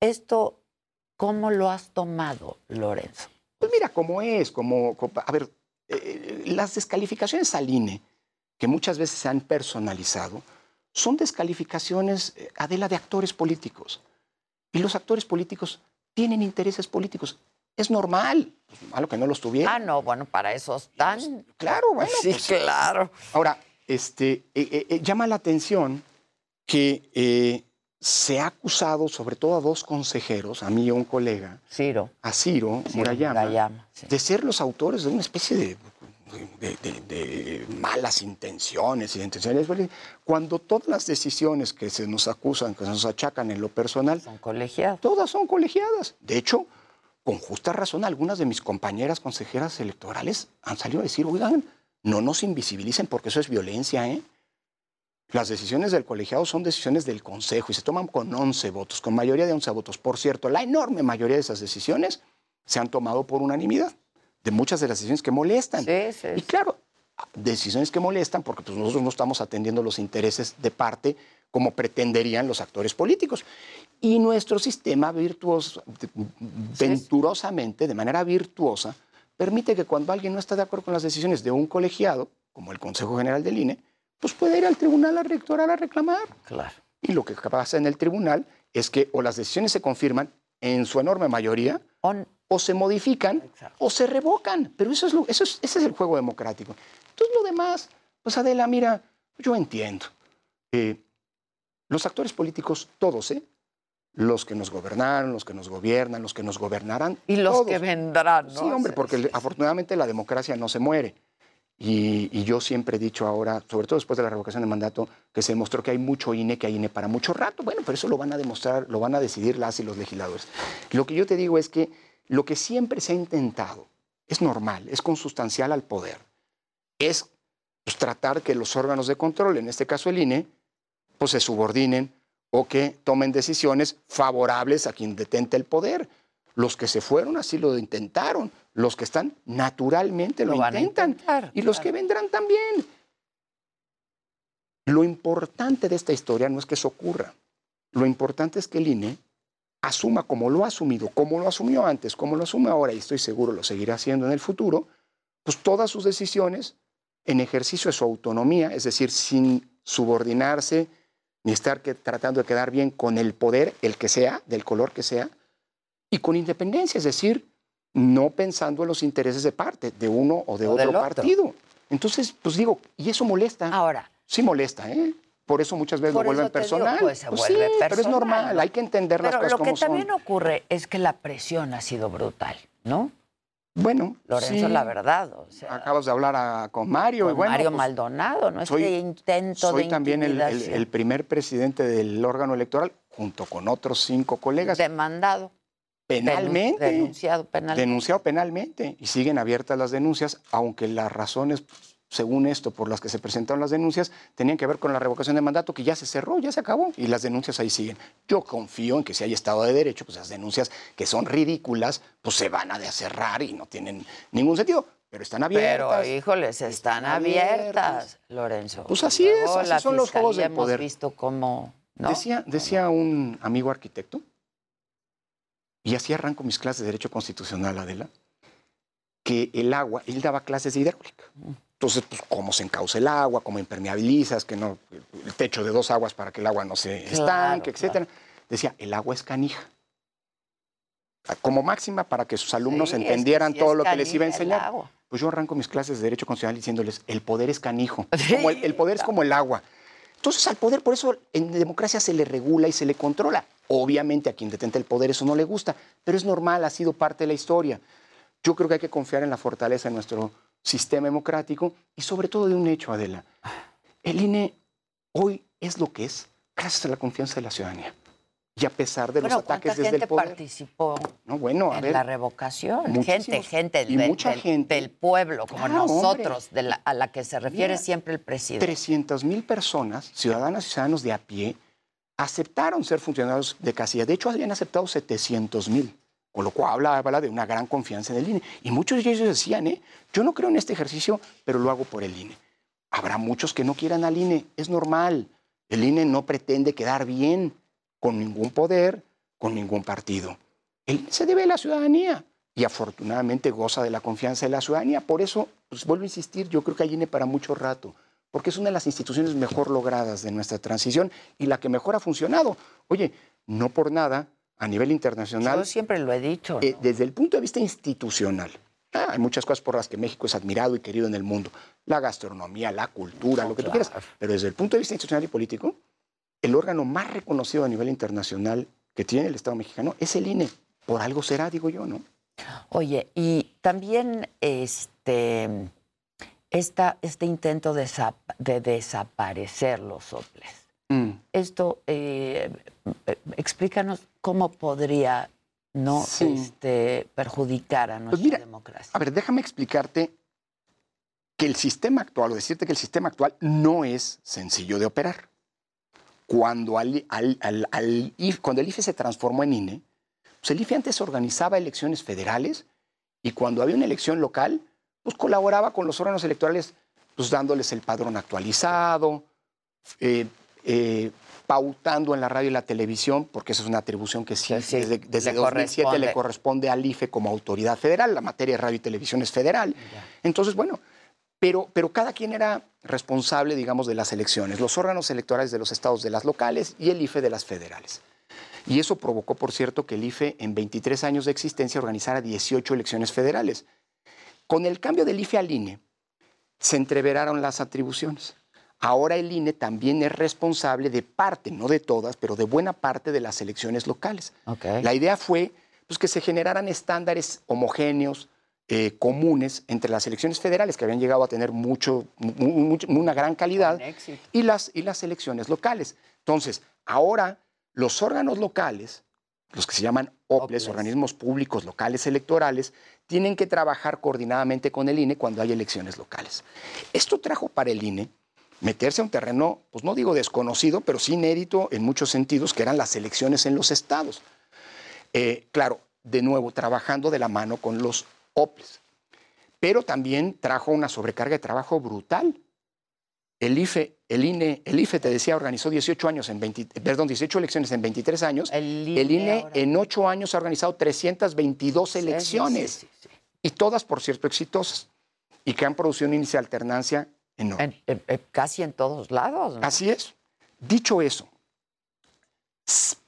Esto, ¿cómo lo has tomado, Lorenzo? Pues mira, cómo es, como, a ver, eh, las descalificaciones al INE, que muchas veces se han personalizado, son descalificaciones, eh, Adela, de actores políticos. Y los actores políticos tienen intereses políticos. Es normal, pues, malo que no los tuvieran. Ah, no, bueno, para eso están. Claro, bueno. Sí, pues, claro. Ahora, este, eh, eh, llama la atención que eh, se ha acusado sobre todo a dos consejeros, a mí y a un colega, Ciro. a Ciro, Murayama, de ser los autores de una especie de, de, malas intenciones y de intenciones, cuando todas las decisiones que se nos acusan, que se nos achacan en lo personal, son colegiadas. Todas son colegiadas. De hecho, con justa razón, algunas de mis compañeras consejeras electorales han salido a decir, oigan, no nos invisibilicen porque eso es violencia, ¿eh? Las decisiones del colegiado son decisiones del Consejo y se toman con 11 votos, con mayoría de 11 votos. Por cierto, la enorme mayoría de esas decisiones se han tomado por unanimidad, de muchas de las decisiones que molestan. Sí, sí, y claro, decisiones que molestan porque pues, nosotros no estamos atendiendo los intereses de parte como pretenderían los actores políticos. Y nuestro sistema virtuoso, venturosamente, de manera virtuosa, permite que cuando alguien no está de acuerdo con las decisiones de un colegiado, como el Consejo General del INE, pues puede ir al tribunal electoral a reclamar. Claro. Y lo que pasa en el tribunal es que o las decisiones se confirman en su enorme mayoría, o se modifican, o se revocan. Pero eso es, lo, eso es, ese es el juego democrático. Entonces lo demás, pues Adela, mira, yo entiendo. los actores políticos, todos, ¿eh? los que nos gobernaron, los que nos gobiernan, los que nos gobernarán. Y los que vendrán, ¿no? Sí, hombre, porque afortunadamente la democracia no se muere. Y, yo siempre he dicho ahora, sobre todo después de la revocación de mandato, que se demostró que hay mucho INE, que hay INE para mucho rato. Bueno, pero eso lo van a demostrar, lo van a decidir las y los legisladores. Lo que yo te digo es que lo que siempre se ha intentado es normal, es consustancial al poder. Es pues, tratar que los órganos de control, en este caso el INE, pues se subordinen o que tomen decisiones favorables a quien detente el poder. Los que se fueron así lo intentaron, los que están naturalmente lo, intentan y los que vendrán también. Lo importante de esta historia no es que eso ocurra, lo importante es que el INE asuma como lo ha asumido, como lo asumió antes, como lo asume ahora y estoy seguro lo seguirá haciendo en el futuro, pues todas sus decisiones en ejercicio de su autonomía, es decir, sin subordinarse ni estar que, tratando de quedar bien con el poder, el que sea, del color que sea, y con independencia, es decir, no pensando en los intereses de parte, de uno o de O otro partido. Entonces, pues digo, y eso molesta. Ahora, Sí molesta, ¿eh? Por eso muchas veces lo vuelven te digo, personal. pues se Pues vuelve sí, pero es personal, normal, ¿no? hay que entender las cosas lo que como son. también ocurre es que la presión ha sido brutal, ¿no? Bueno, Lorenzo, sí. la verdad. O sea, Acabas de hablar a- con Mario. y con bueno, Mario pues, Maldonado, ¿no? soy- este intento soy de también el, el- el primer presidente del órgano electoral, junto con otros cinco colegas, demandado. penalmente. denun- Denunciado penalmente. denunciado penalmente y siguen abiertas las denuncias, aunque las razones, según esto, por las que se presentaron las denuncias, tenían que ver con la revocación de mandato, que ya se cerró, ya se acabó, y las denuncias ahí siguen. Yo confío en que si hay Estado de Derecho, pues las denuncias que son ridículas, pues se van a cerrar y no tienen ningún sentido, pero están abiertas. Pero, híjoles, están abiertas, Lorenzo. Pues así es, así la son los juegos del poder. Hemos visto cómo. ¿no? Decía, decía un amigo arquitecto, y así arranco mis clases de Derecho Constitucional, Adela, que el agua, él daba clases de hidráulica. Entonces, pues, cómo se encauce el agua, cómo impermeabilizas, que no, el techo de dos aguas para que el agua no se Claro, estanque, etcétera. Decía, el agua es canija. Como máxima para que sus alumnos Sí, es que entendieran sí todo es lo que les iba a enseñar. Pues yo arranco mis clases de Derecho Constitucional diciéndoles, el poder es canijo. Sí. Como el, el poder es como el agua. Entonces al poder, por eso en democracia se le regula y se le controla. Obviamente a quien detenta el poder eso no le gusta, pero es normal, ha sido parte de la historia. Yo creo que hay que confiar en la fortaleza de nuestro sistema democrático y sobre todo de un hecho, Adela. El INE hoy es lo que es gracias a la confianza de la ciudadanía. Y a pesar de los ataques ¿cuánta desde gente el poder. participó No, bueno, a en ver. la revocación? Gente, muchísimos. gente, Y del, mucha del- gente. del pueblo, como Claro, nosotros, de la- a la que se refiere Mira, siempre el presidente. 300 mil personas, ciudadanas y ciudadanos de a pie, aceptaron ser funcionarios de casilla. De hecho, habían aceptado 700 mil, con lo cual habla, habla de una gran confianza en el INE. Y muchos de ellos decían, ¿eh? yo no creo en este ejercicio, pero lo hago por el INE. Habrá muchos que no quieran al INE, es normal. El INE no pretende quedar bien con ningún poder, con ningún partido. El se debe a la ciudadanía y afortunadamente goza de la confianza de la ciudadanía. Por eso, pues vuelvo a insistir, yo creo que hay INE para mucho rato, porque es una de las instituciones mejor logradas de nuestra transición y la que mejor ha funcionado. Oye, no por nada, a nivel internacional, Yo siempre lo he dicho. ¿no? eh, desde el punto de vista institucional, ah, hay muchas cosas por las que México es admirado y querido en el mundo. La gastronomía, la cultura, No, lo que tú quieras. Pero desde el punto de vista institucional y político, el órgano más reconocido a nivel internacional que tiene el Estado mexicano es el INE. Por algo será, digo yo, ¿no? Oye, y también este, esta, este intento de, de desaparecer los soples. Mm. Esto, eh, explícanos cómo podría no Sí. este, perjudicar a nuestra Pues mira, democracia. A ver, déjame explicarte que el sistema actual, o decirte que el sistema actual no es sencillo de operar. Cuando, al- cuando el IFE se transformó en INE, pues el IFE antes organizaba elecciones federales y cuando había una elección local, pues colaboraba con los órganos electorales, pues dándoles el padrón actualizado, eh, eh, pautando en la radio y la televisión, porque esa es una atribución que sí, desde, desde le 2007 le corresponde. corresponde al IFE como autoridad federal, la materia de radio y televisión es federal. Entonces, bueno, pero, pero cada quien era responsable, digamos, de las elecciones, los órganos electorales de los estados de las locales y el IFE de las federales. Y eso provocó, por cierto, que el IFE en 23 años de existencia organizara 18 elecciones federales. Con el cambio del IFE al INE, se entreveraron las atribuciones. Ahora el INE también es responsable de parte, no de todas, pero de buena parte de las elecciones locales. La idea fue pues, que se generaran estándares homogéneos, eh, comunes entre las elecciones federales, que habían llegado a tener mucho, mu- mucho- una gran calidad, y las, y las elecciones locales. Entonces, ahora los órganos locales, los que se llaman OPLES, OPLES. organismos públicos locales electorales, tienen que trabajar coordinadamente con el INE cuando hay elecciones locales. Esto trajo para el INE meterse a un terreno, pues no digo desconocido, pero sí inédito en muchos sentidos, que eran las elecciones en los estados. Eh, claro, de nuevo, trabajando de la mano con los OPLES. Pero también trajo una sobrecarga de trabajo brutal. El IFE, el INE, el IFE te decía, organizó 18 años en 20, perdón, 18 elecciones en 23 años. El El INE ahora- en 8 años ha organizado 322 Sí, sí, elecciones. sí, sí, sí. Y todas, por cierto, exitosas. Y que han producido un índice de alternancia enorme. En- en- en- casi en todos lados. ¿no? Así es. Dicho eso,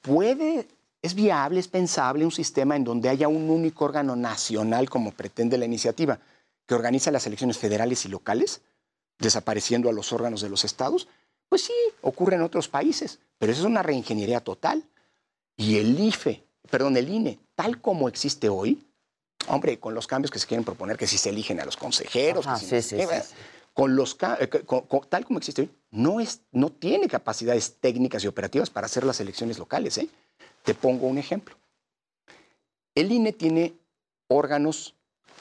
puede, es viable, es pensable un sistema en donde haya un único órgano nacional, como pretende la iniciativa, que organiza las elecciones federales y locales, desapareciendo a los órganos de los estados. Pues sí, ocurre en otros países, pero eso es una reingeniería total. Y el IFE, perdón, el INE, tal como existe hoy, hombre, con los cambios que se quieren proponer, que si se eligen a los consejeros, Ajá, que si no sí. Con los eh, con- con- tal como existe hoy, no, es, no tiene capacidades técnicas y operativas para hacer las elecciones locales. ¿eh? Te pongo un ejemplo. El INE tiene órganos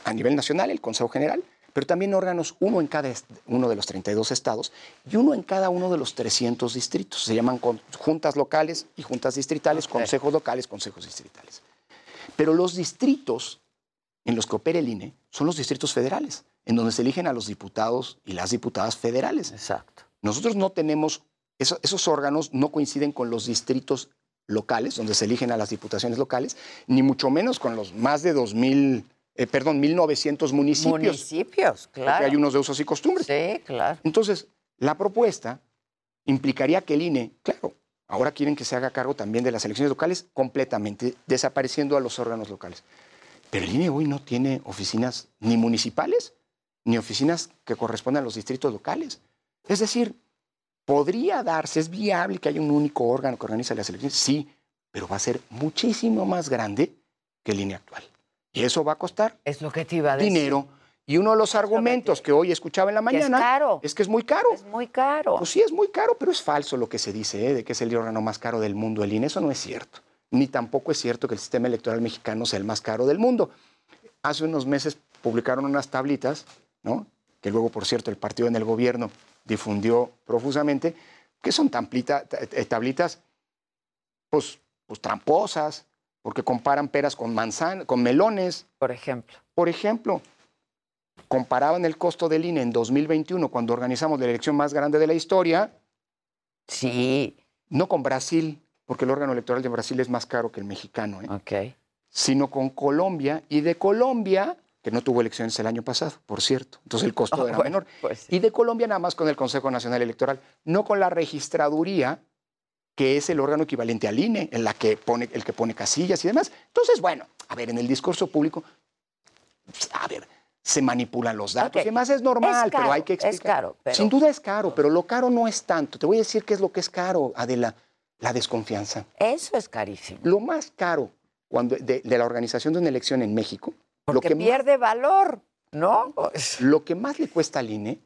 a nivel nacional, el Consejo General, pero también órganos, uno en cada uno de los 32 estados y uno en cada uno de los 300 distritos. Se llaman juntas locales y juntas distritales, consejos locales, consejos distritales. Pero los distritos en los que opera el INE son los distritos federales, en donde se eligen a los diputados y las diputadas federales. Exacto. Nosotros no tenemos, eso- esos órganos no coinciden con los distritos locales, donde se eligen a las diputaciones locales, ni mucho menos con los más de 2.000, eh, perdón, 1.900 municipios. Municipios, porque claro. hay unos de usos y costumbres. Sí, claro. Entonces, la propuesta implicaría que el INE, claro, ahora quieren que se haga cargo también de las elecciones locales completamente, desapareciendo a los órganos locales. Pero el INE hoy no tiene oficinas ni municipales, ni oficinas que correspondan a los distritos locales. Es decir, podría darse, es viable que haya un único órgano que organice las elecciones, sí, pero va a ser muchísimo más grande que el INE actual. Y eso va a costar Es lo que te iba a decir. dinero. Y uno de los argumentos que hoy escuchaba en la Que es mañana caro. es que es muy caro. Es muy caro. Pues sí, es muy caro, pero es falso lo que se dice, ¿eh? de que es el órgano más caro del mundo, el INE. Eso no es cierto. Ni tampoco es cierto que el sistema electoral mexicano sea el más caro del mundo. Hace unos meses publicaron unas tablitas, ¿no? que luego, por cierto, el partido en el gobierno difundió profusamente, que son tamplita- ta- eh, tablitas pues, pues tramposas, porque comparan peras con manzanas, con melones. Por ejemplo. Por ejemplo, comparaban el costo del INE en 2021, cuando organizamos la elección más grande de la historia, Sí. no con Brasil, porque el órgano electoral de Brasil es más caro que el mexicano, ¿eh? Ok. sino con Colombia, y de Colombia, que no tuvo elecciones el año pasado, por cierto, entonces el costo Ah, era bueno, menor, pues sí. y de Colombia nada más con el Consejo Nacional Electoral, no con la registraduría, que es el órgano equivalente al INE, en la que pone, el que pone casillas y demás. Entonces, bueno, a ver, en el discurso público, a ver, se manipulan los datos Ok. y demás es normal, Es caro, pero hay que es explicar. caro, pero- Sin duda es caro, pero lo caro no es tanto. Te voy a decir qué es lo que es caro, Adela, la desconfianza. Eso es carísimo. Lo más caro cuando, de, de la organización de una elección en México, lo Porque que, más, pierde valor, ¿no? Lo que más le cuesta al INE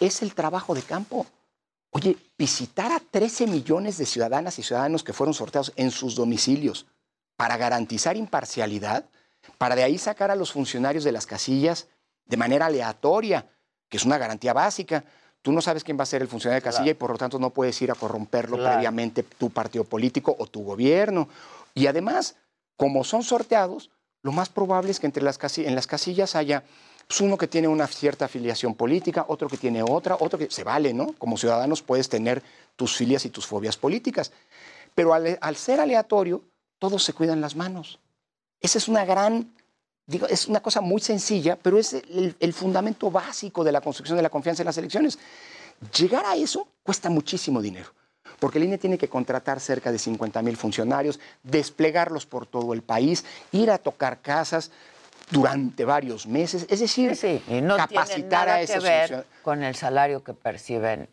es el trabajo de campo. Oye, visitar a 13 millones de ciudadanas y ciudadanos que fueron sorteados en sus domicilios para garantizar imparcialidad, para de ahí sacar a los funcionarios de las casillas de manera aleatoria, que es una garantía básica. Tú no sabes quién va a ser el funcionario de casilla y por lo tanto no puedes ir a corromperlo Claro. previamente tu partido político o tu gobierno. Y además, como son sorteados, lo más probable es que entre las en las casillas haya pues, uno que tiene una cierta afiliación política, otro que tiene otra, otro que se vale, ¿no? Como ciudadanos puedes tener tus filias y tus fobias políticas. Pero al, ser aleatorio, todos se cuidan las manos. Esa es una gran, digo, es una cosa muy sencilla, pero es el fundamento básico de la construcción de la confianza en las elecciones. Llegar a eso cuesta muchísimo dinero, porque el INE tiene que contratar cerca de 50 mil funcionarios, desplegarlos por todo el país, ir a tocar casas durante varios meses, es decir, sí, y no tiene capacitar nada a que esos ver funcionarios. con el salario que perciben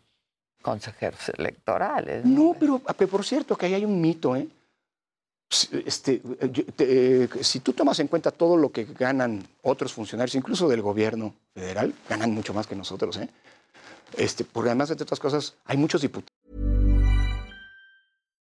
consejeros electorales. No, pero, pero por cierto, que ahí hay un mito, ¿eh? Si- Este, te- eh, si tú tomas en cuenta todo lo que ganan otros funcionarios, incluso del gobierno federal, ganan mucho más que nosotros, ¿eh? Este, porque además, entre otras cosas, hay muchos diputados.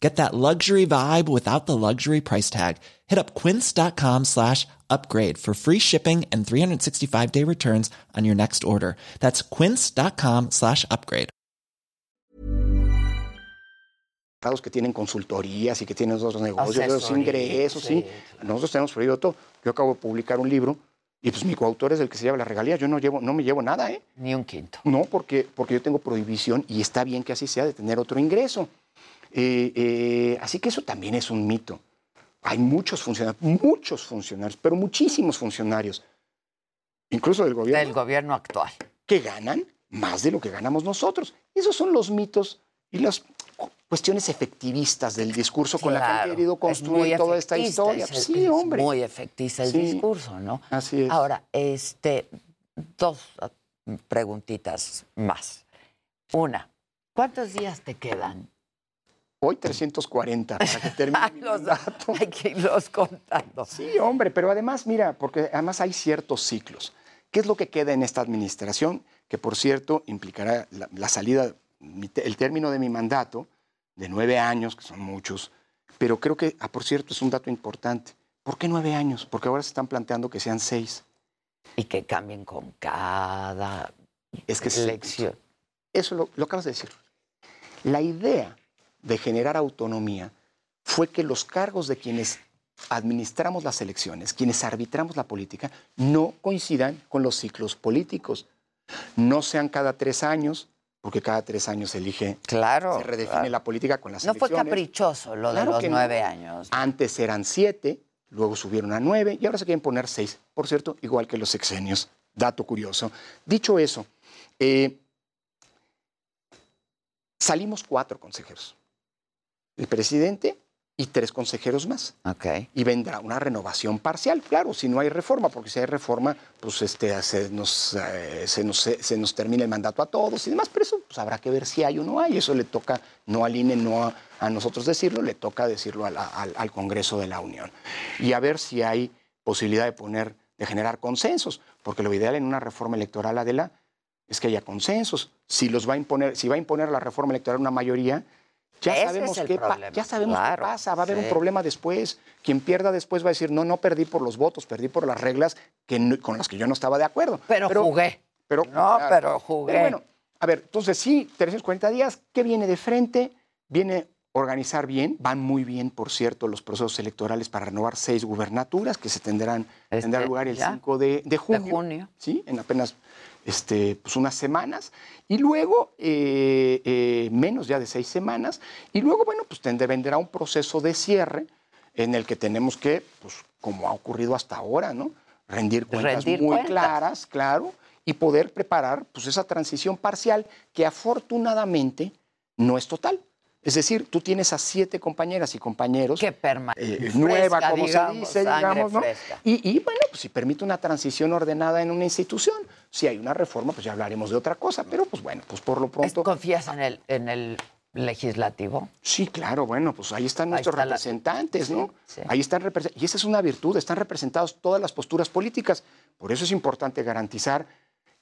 Get that luxury vibe without the luxury price tag. Hit up quince.com slash upgrade for free shipping and 365 day returns on your next order. That's quince.com slash upgrade. que tienen consultorías y que tienen otros negocios, los ingresos, sí. sí, Nosotros tenemos prohibido todo. Yo acabo de publicar un libro Y pues mi coautor es el que se lleva la regalía. Yo no, llevo, no me llevo nada, ¿eh? Ni un quinto. No, porque, porque yo tengo prohibición y está bien que así sea de tener otro ingreso. Eh, eh, así que eso también es un mito. Hay muchos funcionarios, muchos funcionarios, pero muchísimos funcionarios, incluso del gobierno. Del gobierno actual. Que ganan más de lo que ganamos nosotros. Esos son los mitos y las cuestiones efectivistas del discurso con la que han querido construir toda esta historia. sí, hombre. muy efectista el discurso, ¿no? Así es. Ahora, este, dos preguntitas más. Una, ¿cuántos días te quedan? Hoy 340 para que termine mi mandato. Hay que irlos contando. Sí, hombre, pero además, mira, porque además hay ciertos ciclos. ¿Qué es lo que queda en esta administración? Que, por cierto, implicará la, salida, el término de mi mandato, de nueve años, que son muchos, pero creo que, ah, por cierto, es un dato importante. ¿Por qué nueve años? Porque ahora se están planteando que sean seis. Y que cambien con cada es que elección. eso lo, lo acabas de decir. La idea de generar autonomía fue que los cargos de quienes administramos las elecciones, quienes arbitramos la política, no coincidan con los ciclos políticos. No sean cada tres años, porque cada tres años se elige, claro, se redefine la política con las elecciones. No fue caprichoso lo de los nueve años. Antes eran siete, luego subieron a nueve y ahora se quieren poner seis. Por cierto, igual que los sexenios. Dato curioso. Dicho eso, eh, salimos cuatro consejeros el presidente y tres consejeros más. Okay. Y vendrá una renovación parcial, claro, si no hay reforma, porque si hay reforma, pues este, se, nos, eh, se, nos, se nos termina el mandato a todos y demás, pero eso pues, habrá que ver si hay o no hay. Eso le toca no al INE, no a, nosotros decirlo, le toca decirlo al, al, Congreso de la Unión. Y a ver si hay posibilidad de poner, de generar consensos, porque lo ideal en una reforma electoral, Adela, es que haya consensos. Si, los va a imponer, si va a imponer la reforma electoral una mayoría, ya sabemos, qué, ya sabemos qué pasa, va a haber un problema después. Quien pierda después va a decir, no, no perdí por los votos, perdí por las reglas que con las que yo no estaba de acuerdo. Pero, jugué. Pero, no, pero jugué. bueno, a ver, entonces sí, 340 días, ¿qué viene de frente? Viene organizar bien, van muy bien, por cierto, los procesos electorales para renovar seis gubernaturas que se tendrán, este, lugar el 5 de, de, junio, de junio. Sí, en apenas este, pues unas semanas y luego eh, eh, menos ya de seis semanas y luego, bueno, pues vendrá un proceso de cierre en el que tenemos que, pues como ha ocurrido hasta ahora, ¿no? Rendir cuentas muy claras, claro, y poder preparar pues esa transición parcial que afortunadamente no es total. Es decir, tú tienes a siete compañeras y compañeros. Que eh, nueva, como se dice, digamos, ¿no? Y, bueno, pues si permite una transición ordenada en una institución, si hay una reforma, pues ya hablaremos de otra cosa. Pero pues bueno, pues por lo pronto. ¿Confías en el, en el legislativo? Sí, claro, bueno, pues ahí están nuestros representantes, ¿no? Ahí están representados. Y esa es una virtud, están representados todas las posturas políticas. Por eso es importante garantizar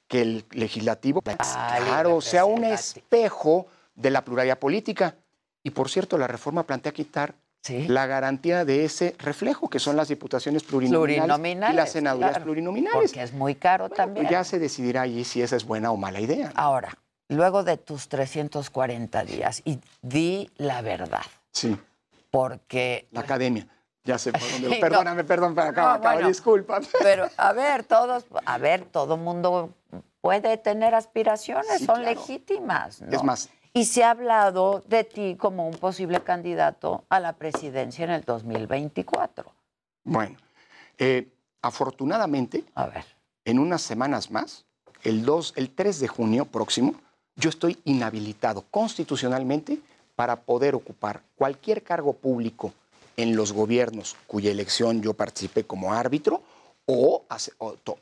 que el legislativo, claro, sea un espejo de la pluralidad política. Y por cierto, la reforma plantea quitar la garantía de ese reflejo, que son las diputaciones plurinominales, y las senadurías plurinominales. Porque es muy caro pues también. ya se decidirá allí si esa es buena o mala idea. Ahora, luego de tus 340 días, y di la verdad. Sí. Porque... La academia. Ya sé por dónde. Perdóname, perdón, para acá, disculpa. Pero, a ver, todos, a ver, todo mundo puede tener aspiraciones, son legítimas. ¿no? Es más, y se ha hablado de ti como un posible candidato a la presidencia en el 2024. Bueno, eh, afortunadamente, a ver. en unas semanas más, el, 2, el 3 de junio próximo, yo estoy inhabilitado constitucionalmente para poder ocupar cualquier cargo público en los gobiernos cuya elección yo participé como árbitro o,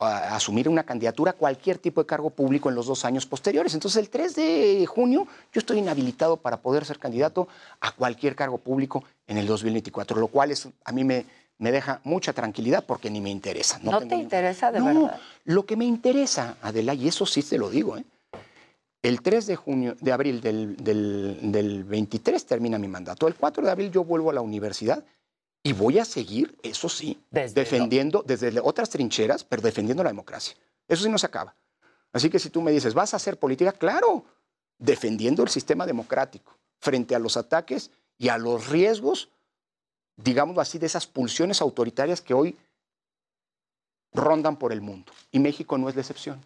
asumir una candidatura a cualquier tipo de cargo público en los dos años posteriores. Entonces, el 3 de junio yo estoy inhabilitado para poder ser candidato a cualquier cargo público en el 2024, lo cual es, a mí me, me deja mucha tranquilidad porque ni me interesa. ¿No, te interesa de verdad? Lo que me interesa, Adela, y eso sí te lo digo, ¿eh? el 3 de, junio, de abril del, del, del 23 termina mi mandato. El 4 de abril yo vuelvo a la universidad y voy a seguir, eso sí, defendiendo desde otras trincheras, pero defendiendo la democracia. Eso sí no se acaba. Así que si tú me dices, ¿vas a hacer política? Claro, defendiendo el sistema democrático frente a los ataques y a los riesgos, digámoslo así, de esas pulsiones autoritarias que hoy rondan por el mundo y México no es la excepción.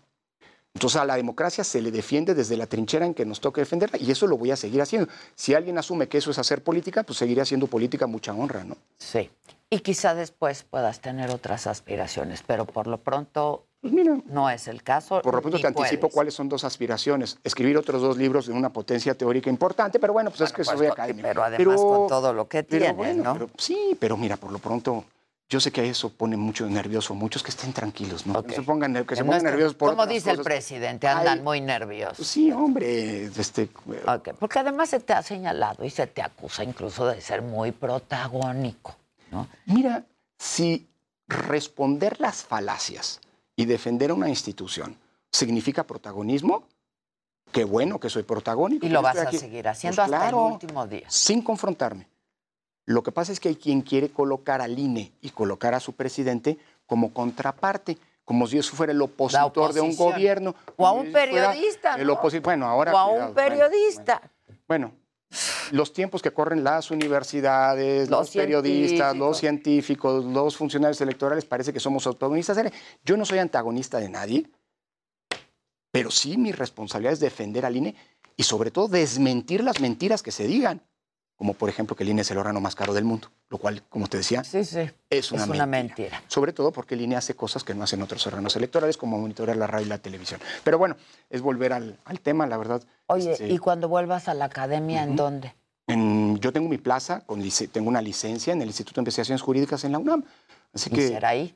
Entonces a la democracia se le defiende desde la trinchera en que nos toca defenderla y eso lo voy a seguir haciendo. Si alguien asume que eso es hacer política, pues seguiré haciendo política mucha honra, ¿no? Sí. Y quizá después puedas tener otras aspiraciones, pero por lo pronto pues mira, no es el caso. Por lo pronto te anticipo cuáles son dos aspiraciones. Escribir otros dos libros de una potencia teórica importante, pero bueno, pues es que pues, soy académico. Pero además con todo lo que tiene, bueno, ¿no? pero- sí, pero mira, por lo pronto, yo sé que eso pone mucho nervioso a muchos que estén tranquilos, ¿no? Ok. Que se pongan, que se pongan nerviosos por Como otras dice el presidente, andan Ay, muy nerviosos. sí, hombre, este, Ok, Porque además se te ha señalado y se te acusa incluso de ser muy protagónico, ¿no? Mira, si responder las falacias y defender a una institución significa protagonismo, qué bueno que soy protagónico. Y lo vas a seguir haciendo Pues hasta claro, el último día. Sin confrontarme. Lo que pasa es que hay quien quiere colocar al INE y colocar a su presidente como contraparte, como si eso fuera el opositor de un gobierno. O a un periodista, El ¿no? oposi- bueno, ahora. o a cuidado, un bueno, periodista. bueno, los tiempos que corren las universidades, los, Los periodistas, los científicos. los funcionarios electorales, parece que somos protagonistas. Yo no soy antagonista de nadie, pero sí mi responsabilidad es defender al INE y sobre todo desmentir las mentiras que se digan, como por ejemplo que el INE es el órgano más caro del mundo, lo cual, como te decía, Sí, sí. es una, es una mentira. mentira. Sobre todo porque el INE hace cosas que no hacen otros órganos electorales, como monitorear la radio y la televisión. Pero bueno, es volver al, al tema, la verdad. Oye, este, ¿y cuando vuelvas a la academia, en dónde? en- yo tengo mi plaza, con tengo una licencia en el Instituto de Investigaciones Jurídicas en la UNAM. Así ¿Y que será ahí?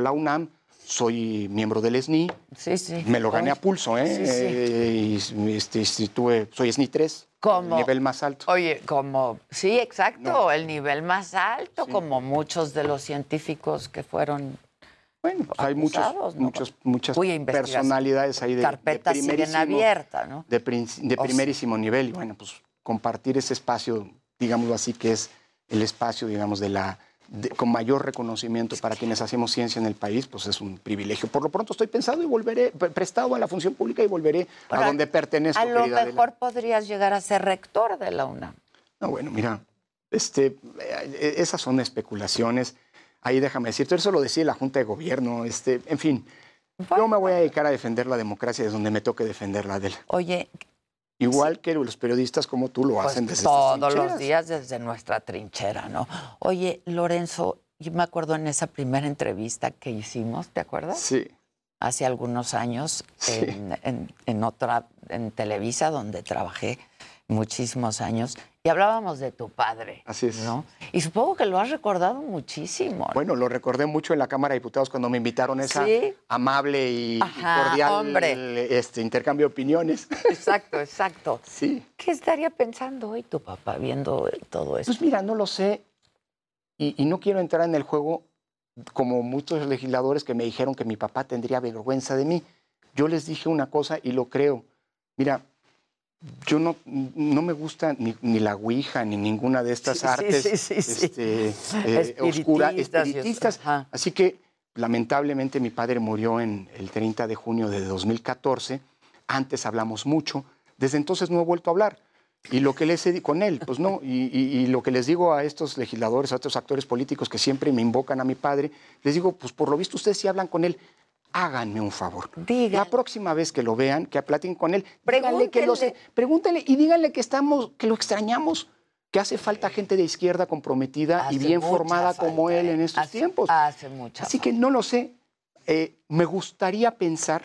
la UNAM, soy miembro del SNI, Sí, sí. me lo gané a pulso, ¿eh? Sí, sí. Eh, y, este, y tuve- soy SNI 3, ¿Cómo? nivel más alto. Oye, como, sí, exacto, No. el nivel más alto, Sí. como muchos de los científicos que fueron Bueno, pues hay muchos, muchos, muchas personalidades ahí de, de carpetas siguen primerísimo- abiertas, ¿no? de, prin- de O sea- primerísimo nivel. Y bueno, pues compartir ese espacio, digámoslo así, que es el espacio, digamos, de la de- con mayor reconocimiento para quienes hacemos ciencia en el país, pues es un privilegio. Por lo pronto estoy pensado y volveré, pre- prestado a la función pública y volveré Ahora, a donde pertenezco, A lo Adela. mejor podrías llegar a ser rector de la UNAM. No, bueno, mira, este, eh, esas son especulaciones. Ahí déjame decirte, eso lo decía la Junta de Gobierno, este, en fin. Yo me voy a dedicar a defender la democracia desde donde me toque defenderla, Adela. Oye, Igual que los periodistas como tú lo pues hacen desde todos los días desde nuestra trinchera, ¿no? Oye, Lorenzo, yo me acuerdo en esa primera entrevista que hicimos, ¿te acuerdas? Sí. hace algunos años Sí. en, en- en otra, en Televisa, donde trabajé muchísimos años, y hablábamos de tu padre. Así es. ¿no? Y supongo que lo has recordado muchísimo. ¿no? Bueno, lo recordé mucho en la Cámara de Diputados cuando me invitaron a esa Sí. amable y, cordial hombre. Este, intercambio de opiniones. Exacto, exacto. Sí. ¿Qué estaría pensando hoy tu papá viendo todo eso? Pues mira, no lo sé y, y no quiero entrar en el juego como muchos legisladores que me dijeron que mi papá tendría vergüenza de mí. Yo les dije una cosa y lo creo. Mira, yo no, no me gusta ni, ni la ouija ni ninguna de estas Sí, artes sí, sí, sí. este, eh, oscura- Espiritistas. Así que lamentablemente mi padre murió en el 30 de junio de 2014. Antes hablamos mucho. Desde entonces no he vuelto a hablar. Y lo que les he con él, pues no. Y, y- y lo que les digo a estos legisladores, a estos actores políticos que siempre me invocan a mi padre, les digo, pues por lo visto ustedes sí hablan con él. Háganme un favor. Diga. La próxima vez que lo vean, que platiquen con él, díganle que lo Pregúntenle. pregúntenle y díganle que estamos, que lo extrañamos, que hace falta gente de izquierda comprometida y bien formada como él en estos Hace- tiempos. Hace mucha Así que no lo sé. Eh, me gustaría pensar,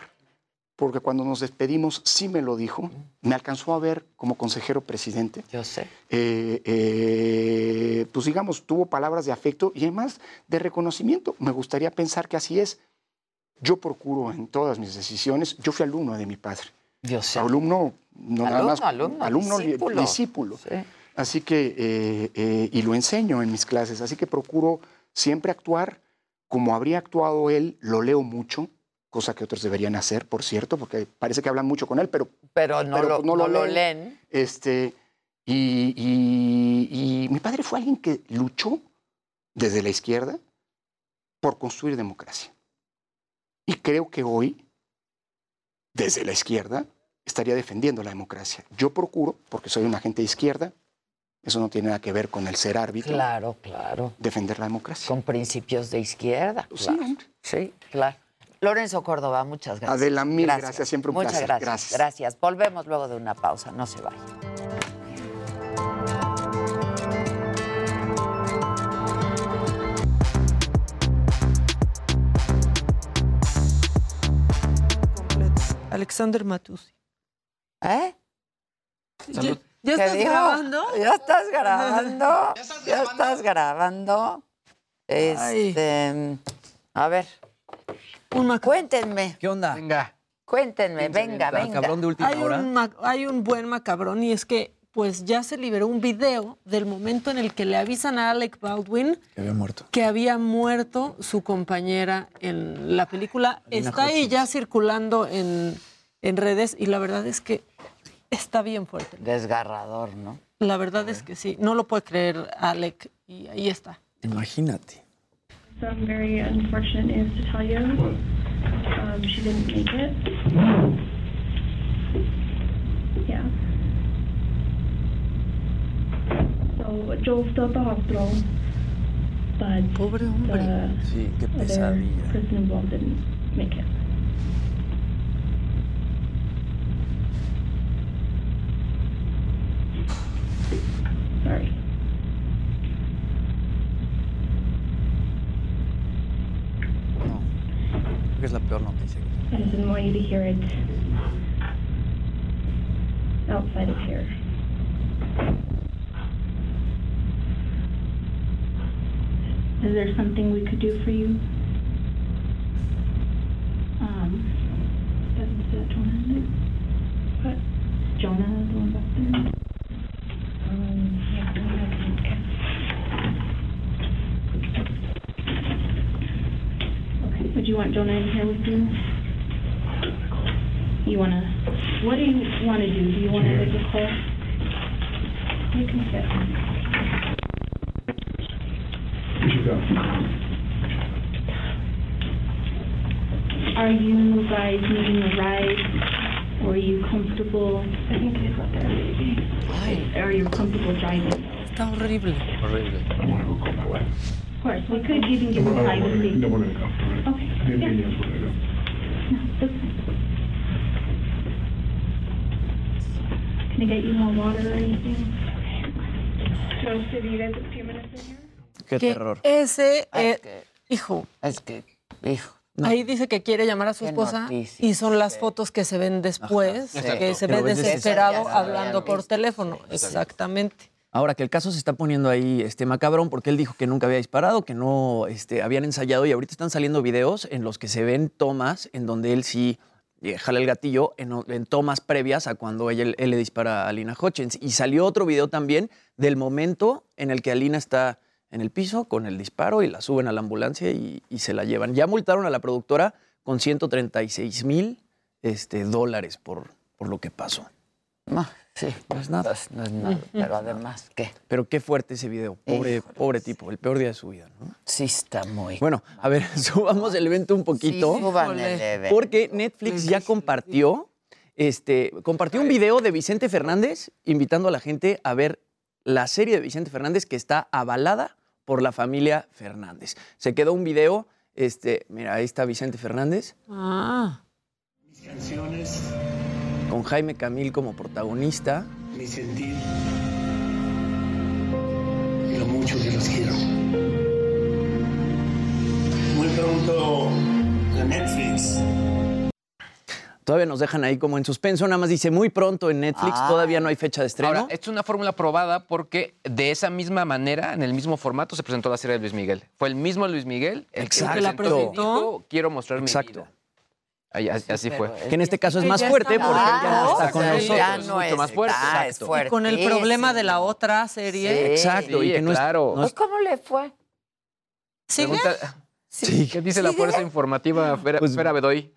porque cuando nos despedimos sí me lo dijo, me alcanzó a ver como consejero presidente. Yo sé. Eh, eh, pues digamos, tuvo palabras de afecto y además de reconocimiento. Me gustaría pensar que así es. Yo procuro en todas mis decisiones, yo fui alumno de mi padre. Sé. Alumno, no nada Alumno, más, alumno, li- discípulo. discípulo. Sí. Así que, eh, eh, y lo enseño en mis clases, así que procuro siempre actuar como habría actuado él, lo leo mucho, cosa que otros deberían hacer, por cierto, porque parece que hablan mucho con él, pero Pero no, Pero, lo, pues, no lo lo leen. leen. este, y, y- y mi padre fue alguien que luchó desde la izquierda por construir democracia. Y creo que hoy, desde la izquierda, estaría defendiendo la democracia. Yo procuro, porque soy un agente de izquierda, eso no tiene nada que ver con el ser árbitro, Claro, claro. defender la democracia. Con principios de izquierda. Pues sí, claro. hombre. Sí, claro. Lorenzo Córdoba, muchas gracias. Adela, mil gracias, siempre un Muchas placer. gracias. Gracias. Gracias. Volvemos luego de una pausa, no se vayan. Alexander Matusi. ¿Eh? ¿Ya, ¿Qué ya estás grabando? ¿Ya estás grabando? ¿Ya estás grabando? Este, a ver, Un cuéntenme, ¿Qué onda? Venga. cuéntenme, venga, venga. Cabrón de última hay, hora. un ma- hay un buen macabrón y es que pues ya se liberó un video del momento en el que le avisan a Alec Baldwin Que había muerto. que había muerto su compañera en la película. Alina Está ahí ya circulando en, en redes y la verdad es que está bien fuerte. Desgarrador, ¿no? La verdad es que sí. No lo puede creer Alec y ahí está. Imagínate. Some very unfortunate news to tell you. Um, she didn't make it. Yeah. So Joel's still at the hospital, but Pobre hombre. the Sí, qué other person involved didn't make it. Sorry. No. Creo que es la peor noticia. I just didn't want you to hear it outside of here. Is there something we could do for you? Um, that is that Jonah? What? Jonah, the one back there? Um, yeah, the one back there. Okay, would you want Jonah in here with you? You wanna, what do you wanna do? Do you wanna make a call? You can sit. Are you guys needing a ride? Or are you comfortable? I think it is up there, maybe. Are you comfortable driving? Está horrible. Horrible. Of course, we could even give you privacy. Okay, yeah. No, that's fine. Can I get you more water or anything? No, so do you guys have a Qué Que terror. ese, Ay, eh, es que- hijo, Es que, hijo, ahí dice que quiere llamar a su esposa noticia, y son las sí. fotos que se ven después, Ajá, que sí. se ve desesperado hablando por teléfono. Exactamente. Ahora que el caso se está poniendo ahí este macabrón porque él dijo que nunca había disparado, que no este, habían ensayado y ahorita están saliendo videos en los que se ven tomas en donde él sí eh, jala el gatillo en, en tomas previas a cuando ella- él, le dispara a Lina Hutchins. Y salió otro video también del momento en el que Alina está en el piso con el disparo y la suben a la ambulancia y, y se la llevan. Ya multaron a la productora con 136 mil este, dólares por, por lo que pasó. no, sí, No es nada. no es nada, pero además, ¿qué? Pero qué fuerte ese video. Pobre, Híjole, pobre tipo, el peor día de su vida. ¿no? Sí está muy... Bueno, a ver, subamos el evento un poquito. Sí, suban el evento. porque Netflix ya compartió, este, compartió un video de Vicente Fernández invitando a la gente a ver la serie de Vicente Fernández que está avalada por la familia Fernández. Se quedó un video, este, mira, ahí está Vicente Fernández Ah. Canciones, con Jaime Camil como protagonista. mi sentir y lo mucho que los quiero. Muy pronto en Netflix. Todavía nos dejan ahí como en suspenso, nada más dice muy pronto en Netflix, Ah. todavía no hay fecha de estreno. Ahora, esto es una fórmula probada porque de esa misma manera, en el mismo formato, se presentó la serie de Luis Miguel. Fue el mismo Luis Miguel el Exacto. que la presentó dijo, quiero mostrar mi Exacto. vida. Así así fue. Que en este caso es más fuerte está porque mal, ya está con nosotros. Ya es no mucho es, más fuerte, está, Y con el problema de la otra serie. Sí. Exacto, y Sí, que no es- claro. no es- ¿Cómo le fue? ¿Sigue? Pregunta- Sí. ¿Qué dice la fuerza informativa Fera, Pues- Fera Bedoy?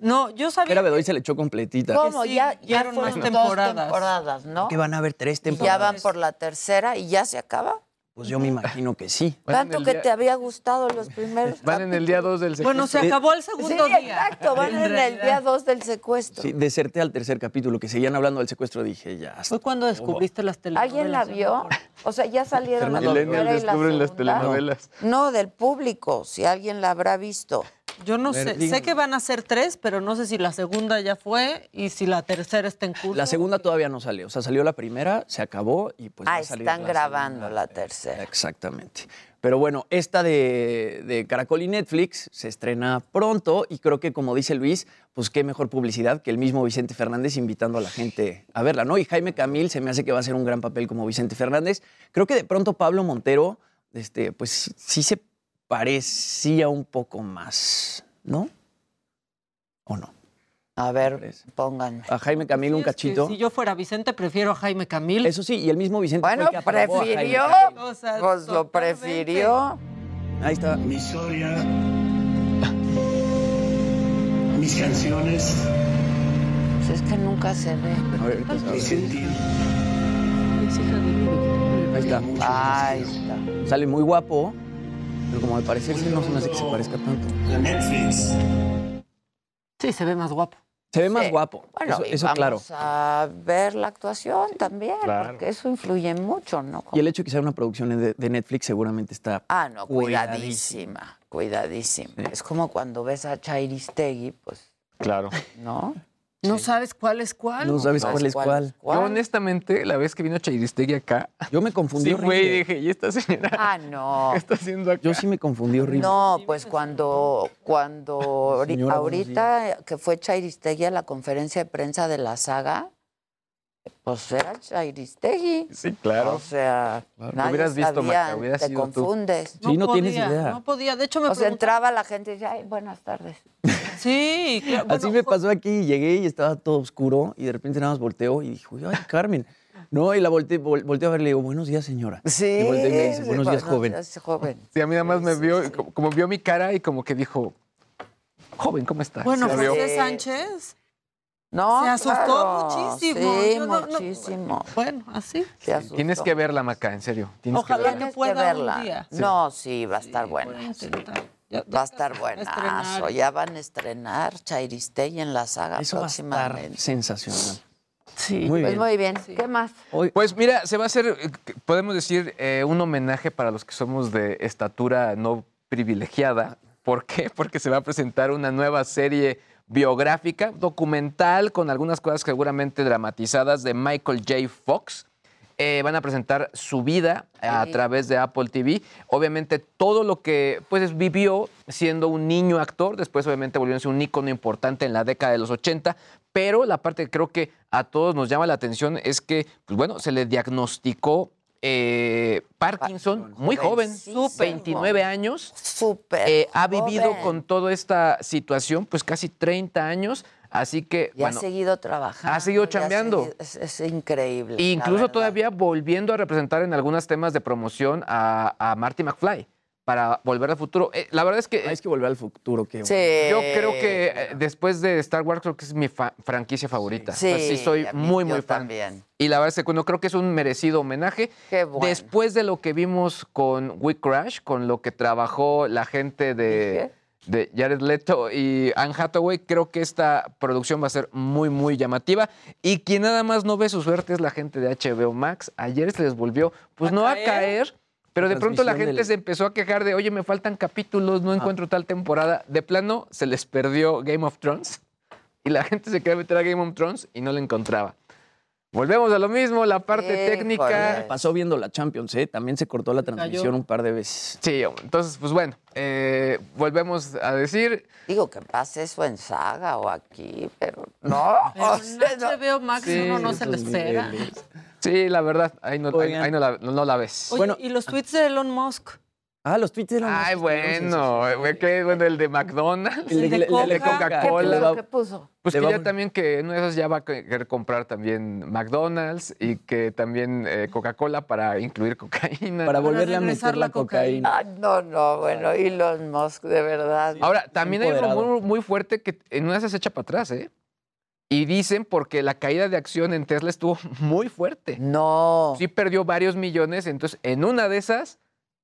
No, yo sabía. Era Bedoy se le echó completita. ¿Cómo? sí, ya, ya más fueron dos temporadas. temporadas, ¿no? Que van a haber tres Y ya temporadas. van por la tercera y ya se acaba. Pues yo me imagino que sí. Tanto que día- te había gustado los primeros Van en el día 2 del Bueno, se secuestro. acabó el Sí, segundo día. exacto, van en, el día 2 del secuestro. Sí, deserté al tercer capítulo, que seguían hablando del secuestro, dije, ya. Fue cuando descubriste las telenovelas. ¿Alguien la vio? O sea, ya salieron la Fernando primera y la descubren las telenovelas. No, del público, si alguien la habrá visto. Yo no ver, sé. díganme. Sé que van a ser tres, pero no sé si la segunda ya fue y si la tercera está en curso. La segunda todavía no salió. O sea, salió la primera, se acabó y pues va ah, a salir están la grabando segunda. la tercera. Exactamente. Pero bueno, esta de, de Caracol y Netflix se estrena pronto y creo que como dice Luis, pues qué mejor publicidad que el mismo Vicente Fernández invitando a la gente a verla, ¿no? Y Jaime Camil se me hace que va a hacer un gran papel como Vicente Fernández. Creo que de pronto Pablo Montero, este, pues sí se parecía un poco más, ¿no? ¿O no? A ver, pongan. A Jaime Camil un cachito. si yo fuera Vicente, prefiero a Jaime Camil. Eso sí, y el mismo Vicente Bueno, fue el que aprobó a Jaime prefirió. Camil. O sea, Pues lo prefirió. Ahí está. Mi historia, mis canciones, Pues es que nunca se ve. A ver, va a mi ver. sentir. Ahí está. Ahí está. Sale muy guapo, pero como al parecer sí no se me hace que se parezca tanto. La Netflix. Sí, se ve más guapo. Se ve más Sí. guapo. Bueno, eso y eso vamos claro. a ver la actuación también, Claro. porque eso influye mucho, ¿no? Y el hecho de que sea una producción de, de Netflix seguramente está. Ah, no, cuidadísima. cuidadísima, cuidadísima. Es como cuando ves a Chairistegui, pues, Claro. ¿no? No sabes cuál es cuál. No sabes cuál es cuál. Yo honestamente, la vez que vino Chairistegui acá, Yo me confundí sí horrible. fue y dije, ¿y esta señora Ah, no. qué está haciendo acá? Yo sí me confundí horrible. No, pues cuando, cuando Señora, ahorita que fue Chairistegui a la conferencia de prensa de la saga, pues era Chairistegui. Sí, claro. O sea, Claro. nadie Hubieras visto, sabía, te sido tú. confundes. Sí, no tienes podía, idea. No podía. De hecho, me O sea, entraba la gente y decía, ay, buenas tardes. Sí, claro, Así bueno, me pasó aquí, llegué y estaba todo oscuro y de repente nada más volteo y dije, ay, Carmen. No, y la volteé, vol- volteo a ver y le digo, buenos días, señora. Sí. Y volteé y me dice, sí, buenos días, joven. días, joven. Sí, a mí nada más me vio, como, como vio mi cara y como que dijo, joven, ¿cómo estás? Bueno. José Sánchez No, se asustó claro, muchísimo. Sí, Yo no- no- muchísimo. bueno, así. Se asustó. Tienes que verla, Maca, en serio. Tienes Ojalá que verla. Pueda que un verla. día. No, sí, va a estar buena. A. Ya- Va a estar buenazo. estrenar. Ya van a estrenar Chairistegui en la saga Eso va a estar próximamente. sensacional. Sí. Muy Pues bien. muy bien. ¿Qué más? Pues mira, se va a hacer, eh, podemos decir, eh, un homenaje para los que somos de estatura no privilegiada. ¿Por qué? Porque se va a presentar una nueva serie biográfica, documental, con algunas cosas seguramente dramatizadas de Michael J. Fox. Eh, van a presentar su vida a Sí. través de Apple TV. Obviamente todo lo que pues vivió siendo un niño actor, después obviamente volviéndose un ícono importante en la década de los 80, pero la parte que creo que a todos nos llama la atención es que, pues bueno, se le diagnosticó eh, Parkinson muy joven, Jovencísimo. 29 años. Súper. Eh, ha vivido joven. con toda esta situación pues casi 30 años, así que Y ha seguido trabajando. ha seguido chambeando. seguido- Es, es increíble. e incluso todavía volviendo a representar en algunos temas de promoción a, a Marty McFly para Volver al Futuro. Eh, la verdad es que Ah, es que volver al futuro, qué Sí. yo creo que eh, después de Star Wars creo que es mi fa- franquicia favorita. Sí, O sea, sí soy muy, yo muy fan. también. Y la verdad es que bueno, creo que es un merecido homenaje. Qué bueno. Después de lo que vimos con We Crash, con lo que trabajó la gente de, de Jared Leto y Anne Hathaway, creo que esta producción va a ser muy, muy llamativa. Y quien nada más no ve su suerte es la gente de HBO Max. Ayer se les volvió, pues ¿A no caer? a caer, pero de pronto la gente del- se empezó a quejar de, oye, me faltan capítulos, no encuentro tal temporada. De plano, se les perdió Game of Thrones. Y la gente se quería meter a Game of Thrones y no la encontraba. Volvemos a lo mismo, la parte técnica. Pasó viendo la Champions, ¿eh? También se cortó la transmisión un par de veces. Sí, entonces, pues bueno, eh, volvemos a decir. Digo que pase eso en saga o aquí, pero no. Pero o sea, no. HBO Max Sí, uno no se le espera. Sí, la verdad, ahí no, ahí, Oigan. ahí no, la, no la ves. Oye, Bueno. y los tweets de Elon Musk. Ah, los tweets de Elon Musk Ay, bueno, ¿qué? bueno, el de McDonald's, El de- El de el de Coca. ¿Qué Coca-Cola. puso? ¿Qué puso? Pues que ya también que en una de esas ya va a querer comprar también McDonald's y que también eh, Coca-Cola para incluir cocaína. Para volverle a meter la cocaína. Ah, no, no, bueno, Elon Musk, de verdad. Ahora, también hay un rumor muy fuerte que en una de esas se echa para atrás, ¿eh? Y dicen porque la caída de acción en Tesla estuvo muy fuerte. No. Sí perdió varios millones, entonces en una de esas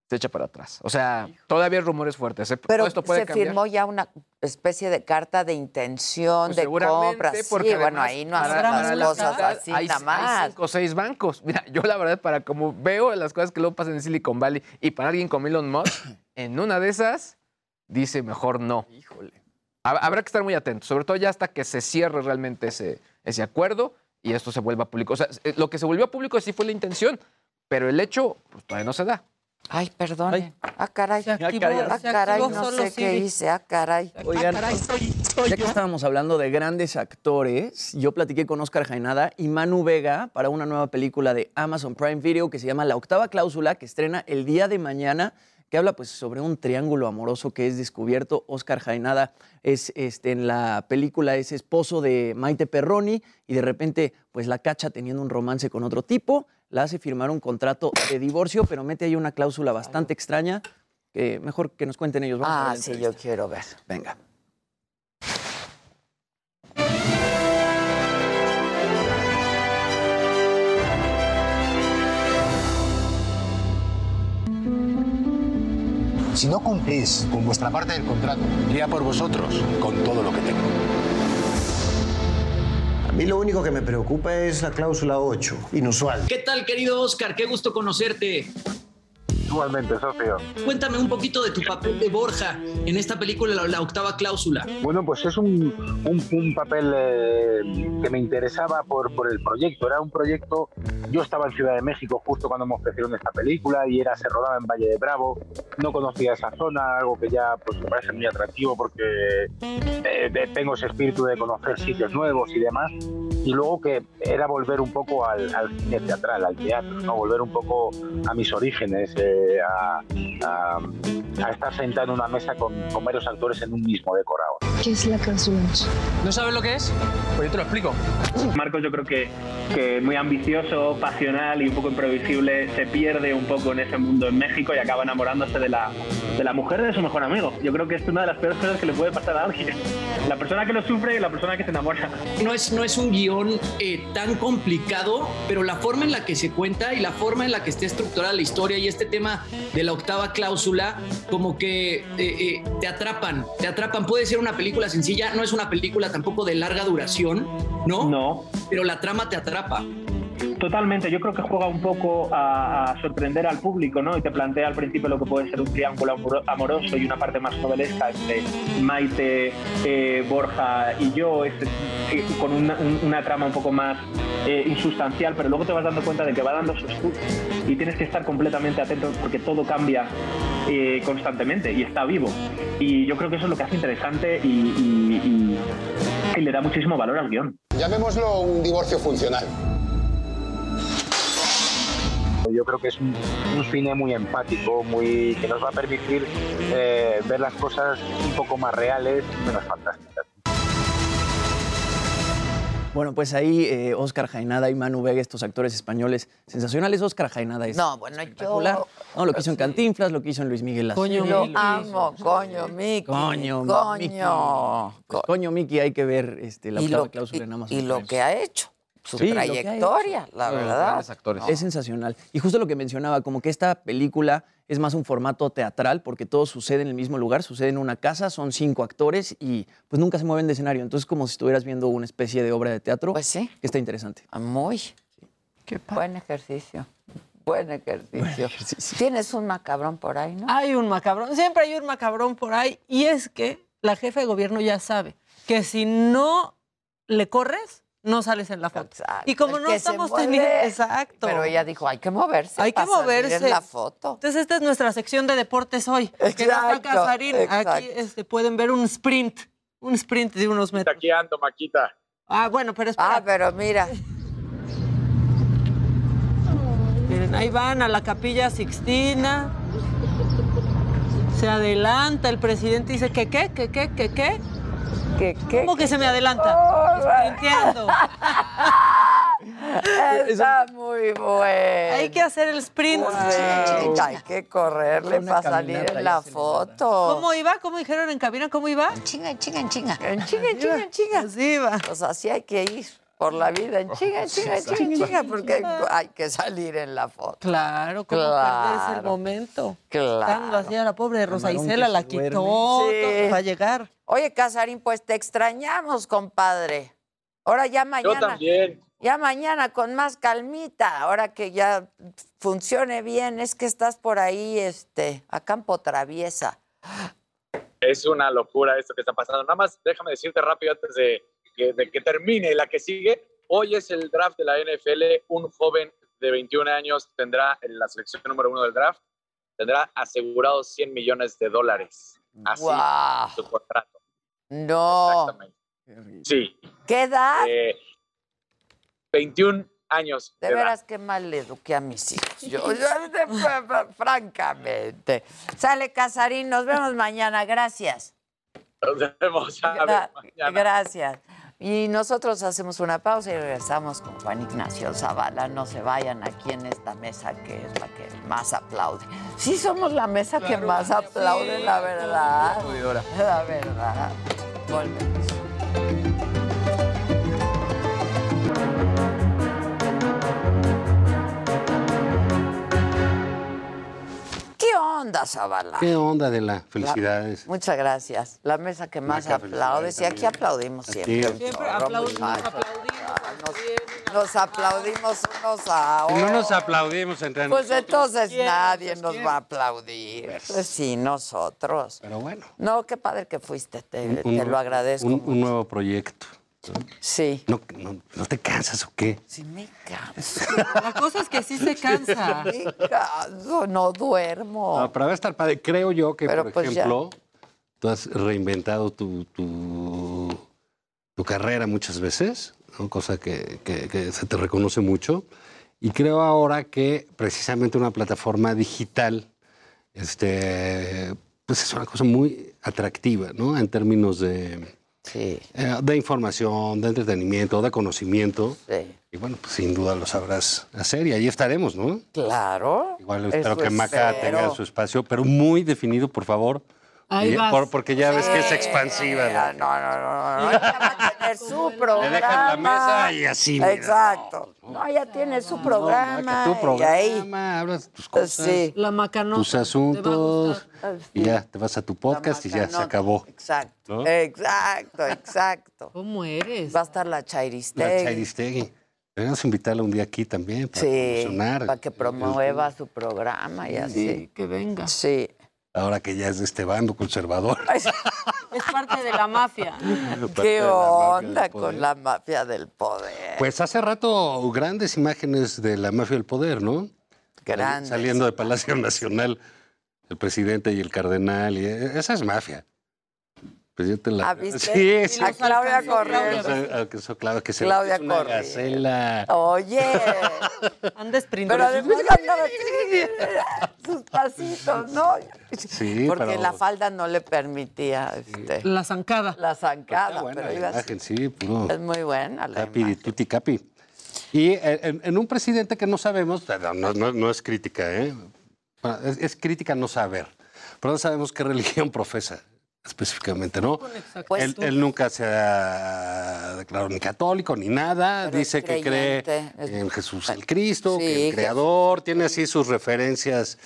se echa para atrás. O sea, todavía hay rumores fuertes. ¿eh? Pero Todo esto puede se cambiar. firmó ya una especie de carta de intención, Pues de seguramente, compra. Sí, porque bueno, ahí no hacen las la cosas así hay, nada hay más. cinco o seis bancos. Mira, yo la verdad, para como veo las cosas que luego pasan en Silicon Valley y para alguien como Elon Musk, en una de esas dice mejor no. Híjole. Habrá que estar muy atentos, sobre todo ya hasta que se cierre realmente ese, ese acuerdo y esto se vuelva público. O sea, eh, lo que se volvió público sí fue la intención, pero el hecho pues, todavía no se da. Ay, perdón. Ah, caray. activó, ah, se caray, activó no solo sé qué hice. Ah, caray. Oigan, ya que estábamos hablando de grandes actores, yo platiqué con Oscar Jaenada y Manu Vega para una nueva película de Amazon Prime Video que se llama La Octava Cláusula, que estrena el día de mañana, que habla pues sobre un triángulo amoroso que es descubierto. Oscar Jaenada es este, en la película es esposo de Maite Perroni y de repente pues la cacha teniendo un romance con otro tipo, la hace firmar un contrato de divorcio, pero mete ahí una cláusula bastante extraña. Que mejor que nos cuenten ellos. Vamos Ah, sí, yo quiero ver. Venga. Si no cumplís con vuestra parte del contrato, iría por vosotros con todo lo que tengo. A mí lo único que me preocupa es la cláusula 8, inusual. ¿Qué tal, querido Oscar? Qué gusto conocerte. Igualmente, socio. Cuéntame un poquito de tu papel de Borja en esta película, La, la octava cláusula. Bueno, pues es un, un- un papel eh, que me interesaba por, por el proyecto. Era un proyecto, yo estaba en Ciudad de México justo cuando me ofrecieron esta película y era se rodaba en Valle de Bravo. No conocía esa zona, algo que ya pues, me parece muy atractivo porque eh, tengo ese espíritu de conocer sitios nuevos y demás. Y luego que era volver un poco al, al cine teatral, al teatro, ¿no? volver un poco a mis orígenes, eh, a, a- a estar sentado en una mesa con, con varios actores en un mismo decorado. ¿Qué es la 8? ¿No sabes lo que es? Pues yo te lo explico. Marcos yo creo que, que muy ambicioso, pasional y un poco imprevisible, se pierde un poco en ese mundo en México y acaba enamorándose de la, de la mujer de su mejor amigo. Yo creo que es una de las peores cosas que le puede pasar a alguien. La persona que lo sufre y la persona que se enamora. No es, no es un guion eh, tan complicado, pero la forma en la que se cuenta y la forma en la que está estructurada la historia y este tema de la octava cláusula, como que eh, eh, te atrapan, te atrapan. Puede ser una película sencilla, no es una película tampoco de larga duración, ¿no? No. Pero la trama te atrapa. Totalmente, yo creo que juega un poco a, a sorprender al público, ¿no? Y te plantea al principio lo que puede ser un triángulo amoro- amoroso y una parte más novelesca entre Maite, eh, Borja y yo, con una, un- una trama un poco más eh, insustancial, pero luego te vas dando cuenta de que va dando sus y tienes que estar completamente atento porque todo cambia eh, constantemente y está vivo. Y yo creo que eso es lo que hace interesante y, y- y- y le da muchísimo valor al guion. Llamémoslo un divorcio funcional. Yo creo que es un, un cine muy empático, muy que nos va a permitir eh, ver las cosas un poco más reales y menos fantásticas. Bueno, pues ahí eh, Oscar Jaenada y Manu Vega, estos actores españoles sensacionales. Oscar Jaenada es No, bueno, yo- espectacular. No, lo que hizo en Cantinflas, lo que hizo en Luis Miguel la Coño, lo amo, coño, Miki. Coño, coño. Pues, coño, Miki, hay que ver este, la Y octava lo- cláusula en Amazon. Y lo que ha hecho, su Sí, trayectoria, la verdad. actores. Es sensacional. Y justo lo que mencionaba, como que esta película es más un formato teatral porque todo sucede en el mismo lugar, sucede en una casa, son cinco actores y pues nunca se mueven de escenario. Entonces como si estuvieras viendo una especie de obra de teatro. Pues sí. Que está interesante. Muy. Buen ejercicio. Buen ejercicio. Tienes un macabrón por ahí, ¿no? Hay un macabrón, siempre hay un macabrón por ahí. Y es que la jefa de gobierno ya sabe que si no le corres, no sales en la foto. Y como El no que estamos teniendo. Exacto. Pero ella dijo, hay que moverse. Hay que para salir moverse. en la foto. Entonces, esta es nuestra sección de deportes hoy. que no está Exacto. Aquí exacto. este, pueden ver un sprint. Un sprint de unos metros. Aquí ando, Maquita. Ah, bueno, pero espera. Ah, pero mira. Miren, ahí van a la capilla Sixtina. Se adelanta el presidente y dice, ¿qué, qué, qué, qué, qué, qué? ¿Qué, qué? ¿Cómo que se me adelanta? Sprinteando. Está muy bueno. Hay que hacer el sprint. Hay que correrle Una para salir en la foto. ¿Cómo iba? ¿Cómo dijeron en cabina? ¿Cómo iba? En chinga, en chinga, en chinga. En chinga, en chinga, en chinga. Así iba. Pues así hay que ir por la vida, en chinga, en chinga, en chinga, en chinga, porque hay que salir en la foto. Claro, ¿cómo perderse el momento? Claro. Tanto así a la pobre Rosa Isela la quitó Sí. para llegar. Oye, Casarín, pues te extrañamos, compadre. Ahora ya mañana. también. Ya mañana con más calmita, ahora que ya funcione bien, es que estás por ahí, este, a campo traviesa. es una locura esto que está pasando. Nada más déjame decirte rápido antes de que, de que termine la que sigue. Hoy es el draft de la NFL. Un joven de 21 años tendrá en la selección número uno del draft, tendrá asegurados 100 millones de dólares. Así, Guau. su contrato. No. Exactamente. Sí. ¿Qué edad? Eh, 21 años. De edad. veras que mal le eduqué a mis hijos. Yo, yo, de- francamente. Sale Casarín, nos vemos mañana. Gracias. Nos vemos. a ver, Gra- mañana. gracias. Y nosotros hacemos una pausa y regresamos con Juan Ignacio Zavala. No se vayan aquí en esta mesa que es la que más aplaude. Sí, somos la mesa que más aplaude, la verdad. La verdad. Volvemos. Onda, Zavala? ¿Qué onda de la felicidades? Muchas gracias. La mesa que más Maca, aplaude. Sí, aquí aplaudimos siempre. Aquí. Siempre Chorro, aplaudimos, muchacho. aplaudimos. Nos aplaudimos unos a otros. No nos aplaudimos entre Pues entonces ¿Quién? nadie Pues, nos ¿quién? va a aplaudir. Pues sí, nosotros. Pero bueno. No, qué padre que fuiste, te, Un- te lo agradezco. Un, un nuevo proyecto. Sí. No, no, ¿no te cansas o qué? Sí me canso. La cosa es que sí se cansa. Me canso, no duermo. No, pero va a estar padre. Creo yo que, Pero por pues ya. ejemplo, tú has reinventado tu, tu, tu carrera muchas veces, ¿no? cosa que, que- que se te reconoce mucho. Y creo ahora que precisamente una plataforma digital este, pues es una cosa muy atractiva, ¿no? En términos de, Sí. eh, de información, de entretenimiento, de conocimiento. Sí. Y bueno, pues sin duda lo sabrás hacer y ahí estaremos, ¿no? Claro. Igual espero que Maca espero. tenga su espacio, pero muy definido, por favor. Ahí Y- vas. por- porque ya ves que es expansiva. No, no, no, no, no. Ella va a tener su programa. Le dejas la mesa y así, mira. Exacto. No, ella tiene su programa. tu y ahí. programa, hablas tus cosas, Sí. La macanota. tus asuntos, y ya te vas a tu podcast y ya se macanota. acabó. Exacto. ¿no? Exacto, exacto. ¿Cómo eres? Va a estar la La Chairistegui. Chairistegui. Deberíamos invitarla un día aquí también para Sí, promocionar. para que promueva su programa y así. que venga. Sí. Ahora que ya es de este bando conservador. Es parte de la mafia. ¿Qué la mafia onda con la mafia del poder? Pues hace rato grandes imágenes de la mafia del poder, ¿no? Grandes. Saliendo de Palacio Nacional, el presidente y el cardenal. Y e, esa es mafia. Presidente la... ¿Ah, viste? Sí, sí. A Claudia Correa. que eso, claro, que se Claudia una Correa. gacela. Oye, sprintando. pero además andaba sus pasitos, ¿no? Sí, Porque pero- la falda no le permitía este, La zancada. la zancada. Buena pero la imagen, sí, puro. Es muy buena la Capi, imagen. tutti capi. Y en, en un presidente que no sabemos, no, no- no- no es crítica, ¿eh? Bueno, Es, es crítica no saber, pero no sabemos qué religión profesa específicamente, ¿no? Él, nunca se ha declarado ni católico ni nada, Pero dice que cree en Jesús el Cristo, Sí, que el creador, tiene así sus referencias,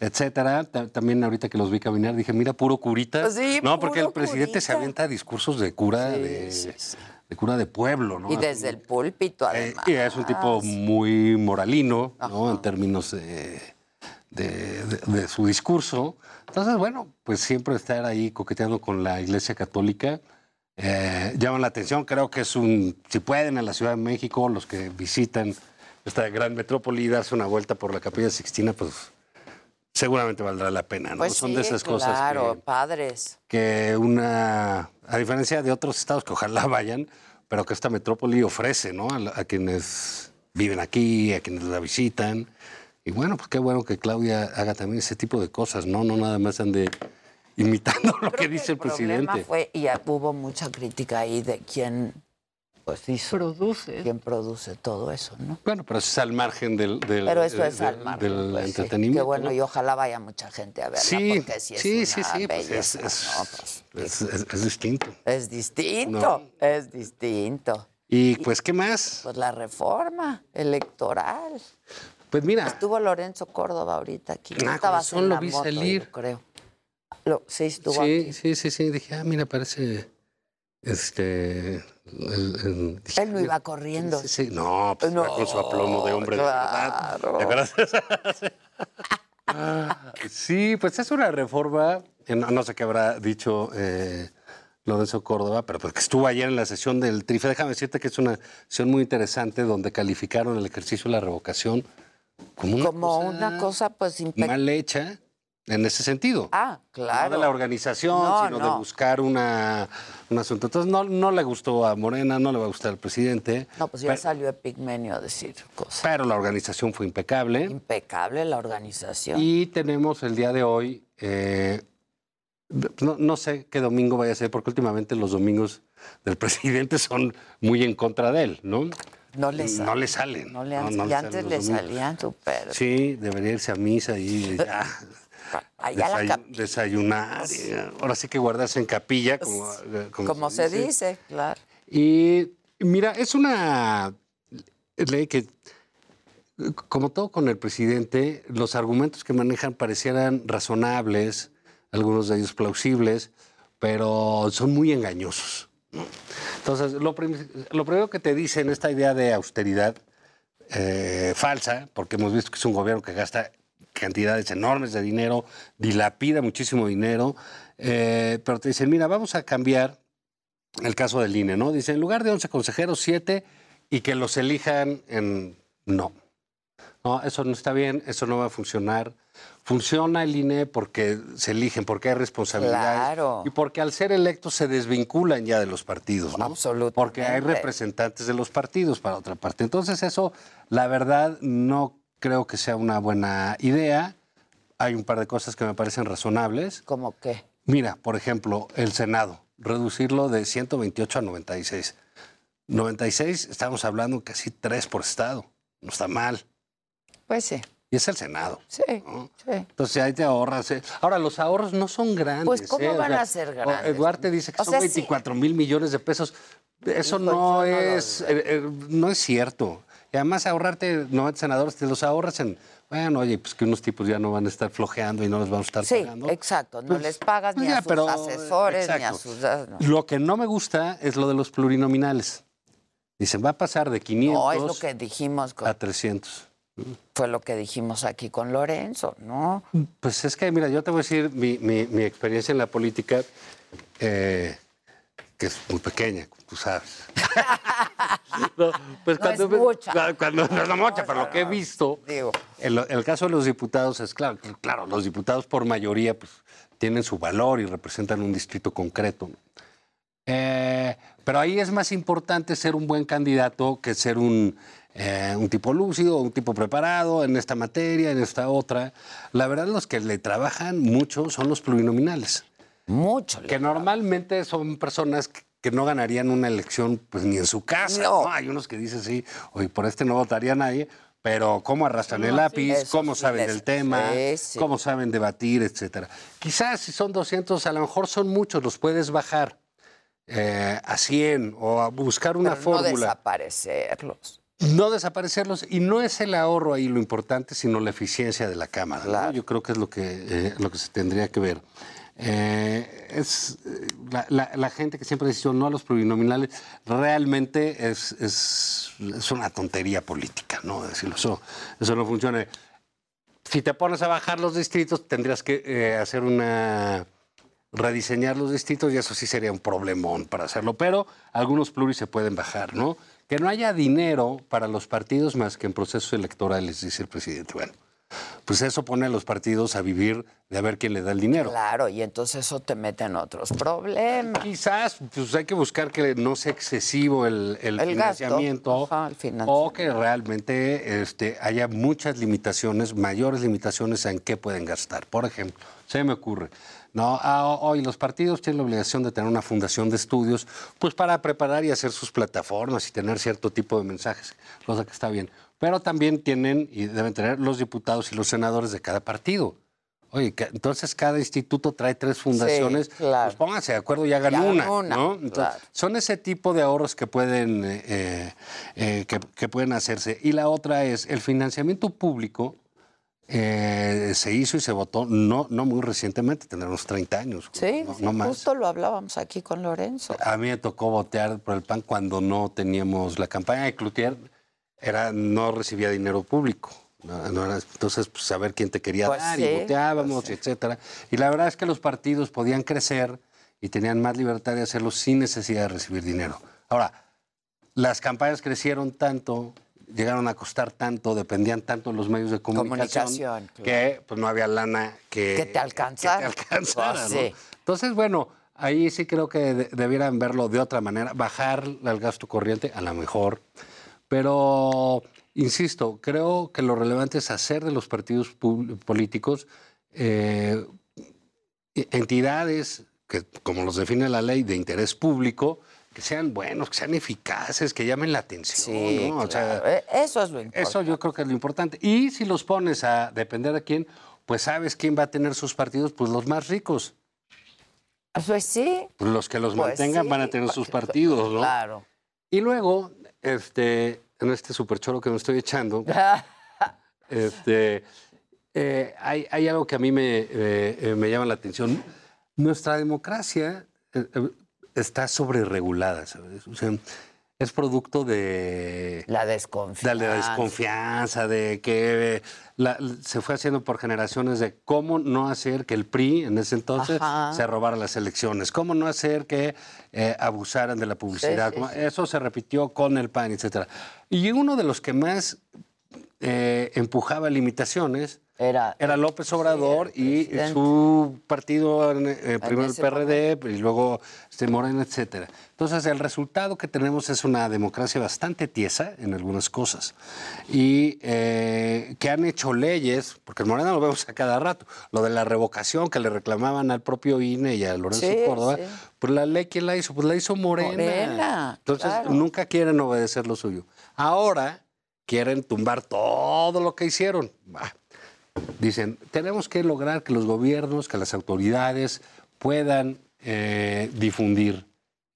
etcétera. Ta- También ahorita que los vi caminar dije, mira, puro curita. Pues sí, no, porque el presidente se avienta discursos de cura de, de cura de pueblo, ¿no? Y desde el púlpito, Eh, además. y es un tipo muy moralino, ¿no? En términos de, de- de- de su discurso. Entonces, bueno, pues siempre estar ahí coqueteando con la Iglesia Católica eh, llama la atención. Creo que es un, si pueden, a la Ciudad de México, los que visitan esta gran metrópoli y darse una vuelta por la Capilla Sixtina, pues seguramente valdrá la pena, ¿no? Pues Son sí, de esas cosas claro, que, padres. que una, a diferencia de otros estados que ojalá vayan, pero que esta metrópoli ofrece, ¿no? A, a quienes viven aquí, a quienes la visitan. Y bueno, pues qué bueno que Claudia haga también ese tipo de cosas, ¿no? No nada más ande imitando lo que dice el, problema presidente. fue, y hubo mucha crítica ahí de quién pues hizo, Produce. quién produce todo eso, ¿no? Bueno, pero eso es al margen del, del, Pero eso es del- al margen, del pues, sí. entretenimiento. Qué bueno, ¿no? y ojalá vaya mucha gente a verla, Sí, porque sí es sí, sí, una sí, pues es, belleza, es- ¿no? Pues, es- es- es distinto. es distinto, No. es distinto. Y pues, ¿qué más? Pues la reforma electoral. Pues mira, Estuvo Lorenzo Córdoba ahorita aquí. Ah, razón en lo vi moto, salir. yo creo. Lo- sí, estuvo sí, aquí. sí, sí, sí. Dije, ah, mira, parece. Este. el- el- dije, Él no iba corriendo. Sí, sí, no, pues No, iba con su aplomo de hombre claro. de verdad. ¿Te acuerdas? Sí, pues es una reforma, eh, no, no sé qué habrá dicho eh, Lorenzo Córdoba, pero porque estuvo ayer en la sesión del TRIFE. Déjame decirte que es una sesión muy interesante donde calificaron el ejercicio de la revocación como una, Como cosa, una cosa, pues, mal hecha en ese sentido. Ah, claro. No de la organización, No, sino de buscar una, un asunto. Entonces, no, no le gustó a Morena, no le va a gustar al presidente. No, pues ya pero, salió Epigmenio a decir cosas. pero la organización fue impecable. Impecable la organización. Y tenemos el día de hoy, eh, no, no sé qué domingo vaya a ser, porque últimamente los domingos del presidente son muy en contra de él, ¿no? No le salen. No le salen. No le no, han- no y le antes le salían súper. Sí, debería irse a misa y ya, Allá la desayu- cap- desayunar. y, ahora sí que guardarse en capilla, como, eh, Como se dice, claro. y mira, es una ley que, como todo con el presidente, los argumentos que manejan parecieran razonables, algunos de ellos plausibles, pero son muy engañosos. Entonces, lo, prim- lo primero que te dicen esta idea de austeridad eh, falsa, porque hemos visto que es un gobierno que gasta cantidades enormes de dinero, dilapida muchísimo dinero, eh, pero te dicen, mira, vamos a cambiar el caso del INE, ¿no? Dice, en lugar de 11 consejeros, 7 y que los elijan en... No. No, eso no está bien, eso no va a funcionar. Funciona el INE porque se eligen, porque hay responsabilidades. Claro. Y porque al ser electos se desvinculan ya de los partidos, ¿no? Absolutamente. Porque hay representantes de los partidos para otra parte. Entonces eso, la verdad, no creo que sea una buena idea. Hay un par de cosas que me parecen razonables. ¿Cómo qué? Mira, por ejemplo, el Senado, reducirlo de 128 a 96. 96, estamos hablando casi tres por estado. No está mal. Pues sí. Y es el Senado. Sí, sí. Entonces ahí te ahorras. eh. Ahora, los ahorros no son grandes. Pues, ¿cómo eh, o van sea, a ser grandes? Duarte dice que O son sea, sí. 24 mil millones de pesos. Eso yo no no es, eh, eh, no es cierto. Y además ahorrarte 90 senadores, te los ahorras en, bueno, oye, pues que unos tipos ya no van a estar flojeando y no les vamos a estar Sí, pagando. exacto. No Pues, les pagas pues ni ya, a sus pero, asesores, ni a sus... ah, no. Lo que no me gusta es lo de los plurinominales. Dicen, va a pasar de 500 No, es lo que dijimos, con- a 300. Fue lo que dijimos aquí con Lorenzo, ¿no? Pues es que, mira, yo te voy a decir mi, mi- mi experiencia en la política, eh, que es muy pequeña, tú sabes. No, pues No es cuando, mucha. cuando- cuando- no mucha, pero lo que he visto, Digo. el, el caso de los diputados es claro, claro, los diputados por mayoría pues, tienen su valor y representan un distrito concreto. Eh, pero ahí es más importante ser un buen candidato que ser un, eh, un tipo lúcido, un tipo preparado en esta materia, en esta otra. La verdad, los que le trabajan mucho son los plurinominales. Mucho. Que normalmente son personas que, que no ganarían una elección pues ni en su casa. No. ¿no? Hay unos que dicen, sí, hoy por este no votaría nadie, pero cómo arrastran el lápiz, eso cómo saben del tema, sí, cómo saben debatir, etcétera. Quizás si son 200, a lo mejor son muchos, los puedes bajar eh, a 100 o a buscar una Pero no fórmula. desaparecerlos. No desaparecerlos y no es el ahorro ahí lo importante, sino la eficiencia de la Cámara. ¿no? Yo creo que es lo que, eh, lo que se tendría que ver. Eh, es eh, la, la- la gente que siempre dice no a los plurinominales, realmente es, es, es una tontería política, ¿no? Decirlo, eso, eso no funciona. Si te pones a bajar los distritos, tendrías que eh, hacer una rediseñar los distritos y eso sí sería un problemón para hacerlo, pero algunos pluris se pueden bajar, ¿no? Que no haya dinero para los partidos más que en procesos electorales, dice el presidente. Bueno, pues eso pone a los partidos a vivir de a ver quién le da el dinero. Claro, y entonces eso te mete en otros problemas. Quizás pues hay que buscar que no sea excesivo el, el El financiamiento Ajá, el o financiamiento. que realmente este, haya muchas limitaciones, mayores limitaciones en qué pueden gastar. Por ejemplo, se me ocurre, no, Ah, hoy los partidos tienen la obligación de tener una fundación de estudios, pues para preparar y hacer sus plataformas y tener cierto tipo de mensajes, cosa que está bien. Pero también tienen y deben tener los diputados y los senadores de cada partido. Oye, entonces cada instituto trae tres fundaciones. claro. Pues pónganse de acuerdo y hagan Y hagan una. una, ¿no? Entonces, claro. Son ese tipo de ahorros que pueden, eh, eh, eh, que, que pueden hacerse. Y la otra es el financiamiento público. Eh, se hizo y se votó no, no muy recientemente, tendrá unos 30 años. Sí, no, sí, no más. justo lo hablábamos aquí con Lorenzo. A mí me tocó votear por el PAN cuando no teníamos la campaña de Cloutier, era, no recibía dinero público. Era- entonces, pues saber quién te quería Pues dar sí, y voteábamos, etcétera. Y la verdad es que los partidos podían crecer y tenían más libertad de hacerlo sin necesidad de recibir dinero. Ahora, las campañas crecieron tanto, llegaron a costar tanto, dependían tanto de los medios de comunicación, Comunicación, claro. que pues no había lana que, Que te alcanzara. que te alcanzara, Pues ¿no? sí. Entonces, bueno, ahí sí creo que de- debieran verlo de otra manera, bajar al gasto corriente, a lo mejor. Pero, insisto, creo que lo relevante es hacer de los partidos políticos eh, entidades que, como los define la ley, de interés público, que sean buenos, que sean eficaces, que llamen la atención. Sí, ¿no? O sea, claro. Eh, Eso es lo importante. eso yo creo que es lo importante. Y si los pones a depender de quién, pues sabes quién va a tener sus partidos, pues los más ricos. Pues sí. Pues los que los Pues mantengan sí, van a tener sus partidos, ¿no? Claro. Y luego, este, en este superchoro que me estoy echando, este, eh, hay, hay algo que a mí me, eh, eh, me llama la atención. Nuestra democracia eh, está sobreregulada, ¿sabes? O sea, es producto de... La desconfianza. De la desconfianza, de que la- se fue haciendo por generaciones de cómo no hacer que el PRI en ese entonces Ajá. se robara las elecciones, cómo no hacer que eh, abusaran de la publicidad. sí, cómo- sí. Eso se repitió con el PAN, etcétera. Y uno de los que más eh, empujaba limitaciones Era, era López Obrador y su partido, eh, primero el PRD y luego este, Morena, etcétera. Entonces, el resultado que tenemos es una democracia bastante tiesa en algunas cosas y eh, que han hecho leyes, porque en Morena lo vemos a cada rato, lo de la revocación que le reclamaban al propio INE y a Lorenzo Sí, Córdoba, sí. pues la ley, ¿quién la hizo? Pues la hizo Morena. Morena, Entonces, claro. nunca quieren obedecer lo suyo. Ahora quieren tumbar todo lo que hicieron. Bah. Dicen, tenemos que lograr que los gobiernos, que las autoridades puedan eh, difundir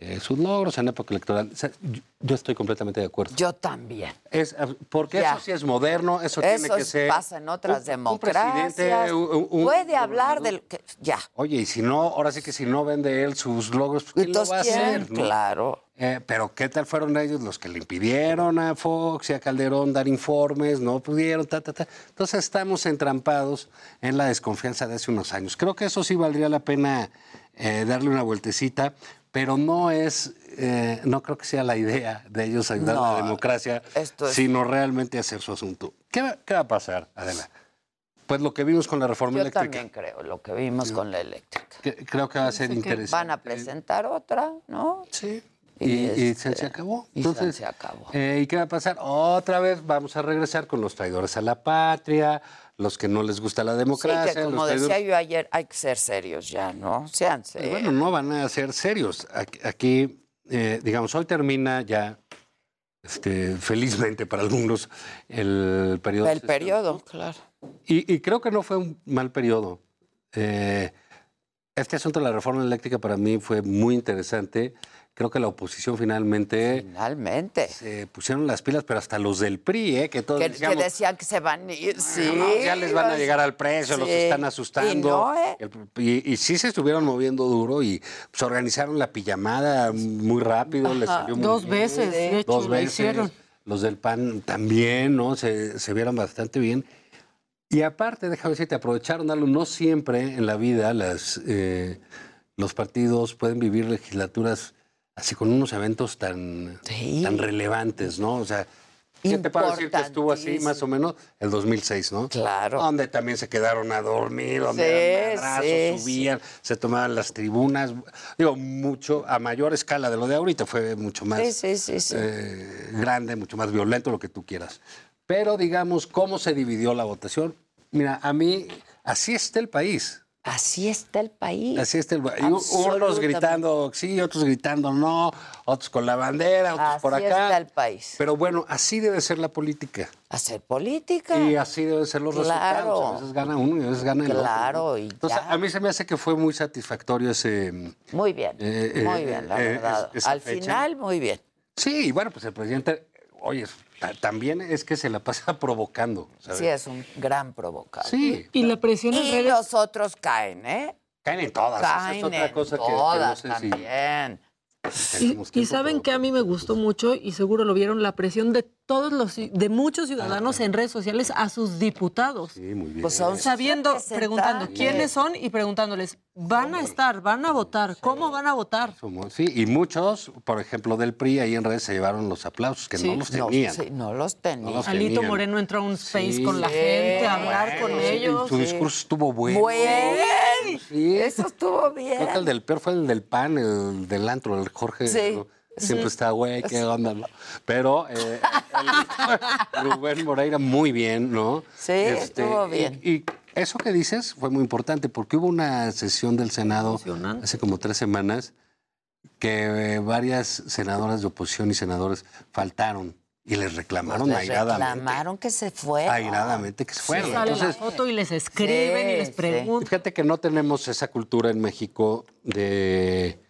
eh, sus logros en época electoral. O sea, yo, yo estoy completamente de acuerdo. Yo también. Es, ah, porque Ya. eso sí es moderno, eso, Eso tiene que ser... pasa en otras un- democracias. un- un- Puede hablar del... que- ya. Oye, y si no, ahora sí que si no vende él sus logros, pues, ¿quién lo va a hacer? no? Claro. Eh, pero ¿qué tal fueron ellos los que le impidieron a Fox y a Calderón dar informes? No pudieron, ta, ta, ta. Entonces estamos entrampados en la desconfianza de hace unos años. Creo que eso sí valdría la pena eh, darle una vueltecita, pero no es, eh, no creo que sea la idea de ellos ayudar a la democracia, esto es- sino realmente hacer su asunto. ¿Qué va, qué va a pasar, Adela? Pues lo que vimos con la reforma Yo eléctrica. también creo, lo que vimos con la eléctrica. que- creo que va a ser interesante. Van a presentar otra, ¿no? Sí. Y, y se, se acabó. y se- Entonces, se acabó. eh, ¿Y qué va a pasar? Otra vez vamos a regresar con los traidores a la patria, los que no les gusta la democracia. Sí, que como traidores- decía yo ayer, hay que ser serios ya, ¿no? Sean Pues serios. Bueno, no van a ser serios. Aquí, aquí, eh, digamos, hoy termina ya, este, felizmente para algunos, el periodo. El periodo, claro. Y, y creo que no fue un mal periodo. Eh, este asunto de la reforma eléctrica para mí fue muy interesante. Creo que la oposición finalmente... Finalmente. Se pusieron las pilas, pero hasta los del PRI, ¿eh? Que todos Que, decían que se van a ir, sí. no, ya les van a llegar al precio, los Sí. están asustando. Y no, ¿eh? El- y, y sí se estuvieron moviendo duro y pues, organizaron la pijamada muy rápido, les Ajá, salió muy dos bien. veces, de hecho, Dos lo veces. hicieron. Los del PAN también, ¿no? Se, se vieron bastante bien. Y aparte, déjame decirte, aprovecharon algo. No siempre en la vida las, eh, los partidos pueden vivir legislaturas así con unos eventos tan, tan relevantes, ¿no? O sea, ¿qué te puedo decir que estuvo así más o menos? El 2006, ¿no? Claro. Donde también se quedaron a dormir, donde Sí, madrazos, sí, subían, se tomaban las tribunas. Digo, mucho, a mayor escala de lo de ahorita, fue mucho más eh, grande, mucho más violento, lo que tú quieras. Pero digamos, ¿cómo se dividió la votación? Mira, a mí, así está el país. Así está el país. Así está el país. Unos gritando sí, otros gritando no, otros con la bandera, otros por Así acá. está el país. Pero bueno, así debe ser la política. Hacer política. Y así deben ser los Claro. resultados. A veces gana uno y a veces gana el otro. Claro, y Entonces, ya. a mí se me hace que fue muy satisfactorio ese... Muy bien, eh, eh, muy bien, la eh, verdad. es- Al fecha. final, muy bien. Sí, y bueno, pues el presidente, oye, también es que se la pasa provocando. ¿sabes? Sí, es un gran provocador. Sí. Y la presión en Y redes. los otros caen, ¿eh? Caen en todas. esa Caen es otra en cosa que- que, no todas sé si... también. Y, Tenemos y tiempo, saben que a mí me gustó mucho y seguro lo vieron la presión de todos los de muchos ciudadanos en redes sociales a sus diputados. Sí, muy bien. Pues son sabiendo, representantes. preguntando quiénes son y preguntándoles, ¿van a estar? ¿Van a votar? ¿Cómo van a votar? Sí, y muchos, por ejemplo, del PRI ahí en redes se llevaron los aplausos, que Sí. no los No, tenían. sí, no los tenía. No los Alito tenían. Moreno entró a un space Sí. con la Sí, gente, a hablar con Bueno, ellos. Su discurso estuvo bueno. Bien. Sí. Eso estuvo bien. Creo que el del peor fue el del PAN, el del antro, el Jorge. Sí. Siempre está, güey, qué onda. ¿no? Pero eh, el- Rubén Moreira muy bien, ¿no? Sí, Este, estuvo bien. Y, eso que dices fue muy importante porque hubo una sesión del Senado hace como tres semanas que eh, varias senadoras de oposición y senadores faltaron y les reclamaron Les airadamente. reclamaron que se fueron. Airadamente que se fueron. Sale Entonces, la foto y les escriben Sí, y les sí. preguntan. Fíjate que no tenemos esa cultura en México de,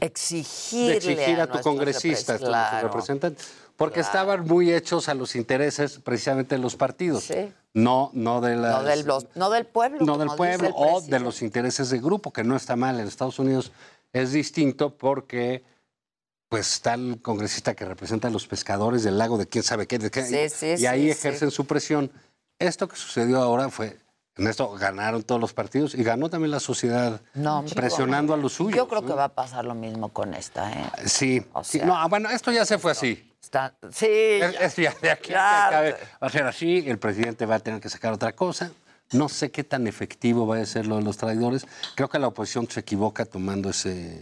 Exigirle exigir a, tu congresista, a representantes, porque estaban muy hechos a los intereses precisamente de los partidos, Sí. no, no, de las- No del, los- no del pueblo. no del pueblo o de los intereses de grupo, que no está mal. En Estados Unidos es distinto porque pues está el congresista que representa a los pescadores del lago de quién sabe qué, de qué, Sí, sí, y ahí ejercen su presión. Esto que sucedió ahora fue, en esto ganaron todos los partidos y ganó también la sociedad No, presionando a los suyos. Yo creo ¿no? que va a pasar lo mismo con esta, ¿eh? Sí, O sí. sea, no, bueno, esto ya se fue así. Está, sí. Es- ya de aquí Ya. acabe, va a ser así, el presidente va a tener que sacar otra cosa. No sé qué tan efectivo va a ser lo de los traidores. Creo que la oposición se equivoca tomando ese...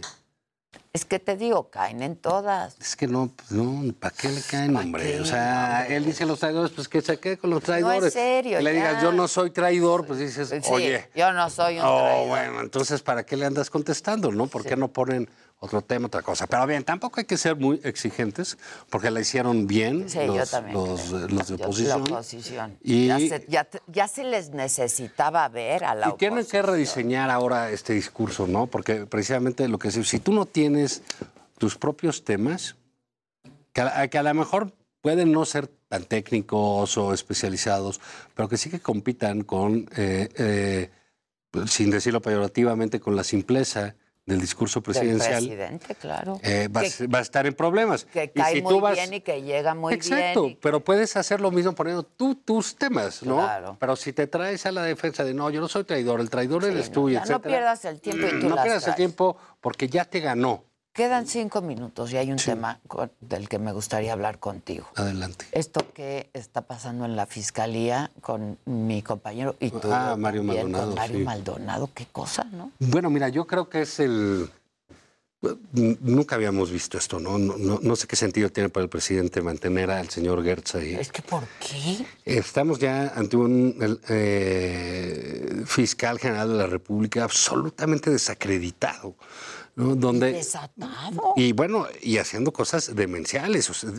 Es que te digo, caen en todas. Es que no, pues no, ¿para qué le caen, hombre? qué, O sea, él dice los traidores, pues que se quede con los traidores. serio, Que le digas, yo no soy traidor, pues dices, Sí, oye. yo no soy un Oh, traidor. bueno, entonces, ¿para qué le andas contestando, no? ¿Por qué no ponen otro tema, otra cosa? Pero bien, tampoco hay que ser muy exigentes, porque la hicieron bien Sí, yo los, también los, eh, los de Yo- oposición. La oposición. Y- Ya, se, ya se les necesitaba ver a la Y tienen que rediseñar ahora este discurso, ¿no? Porque precisamente lo que decimos, si tú no tienes tus propios temas, que a, que a lo mejor pueden no ser tan técnicos o especializados, pero que sí que compitan con, eh, eh, sin decirlo peyorativamente, con la simpleza del discurso Del presidencial, presidente, claro. eh, que, vas a estar en problemas. que Y cae si muy tú vas- bien y que llega muy Exacto, bien. y- pero puedes hacer lo mismo poniendo tú tus temas, ¿no? Claro. Pero si te traes a la defensa de no, yo no soy traidor, el traidor eres tú, y ya no pierdas el tiempo y tú No las pierdas el tiempo porque ya te ganó. Quedan cinco minutos y hay un tema con- del que me gustaría hablar contigo. Adelante. Esto que está pasando en la fiscalía con mi compañero y tú. Ah, Mario también, Maldonado, Mario sí. Maldonado, qué cosa, ¿no? Bueno, mira, yo creo que es el... Nunca habíamos visto esto, ¿no? No, no- no sé qué sentido tiene para el presidente mantener al señor Gertz ahí. Es que ¿por qué? Estamos ya ante un el, eh, fiscal general de la República absolutamente desacreditado, ¿no? Donde, Desatado. Y bueno, y haciendo cosas demenciales. o sea,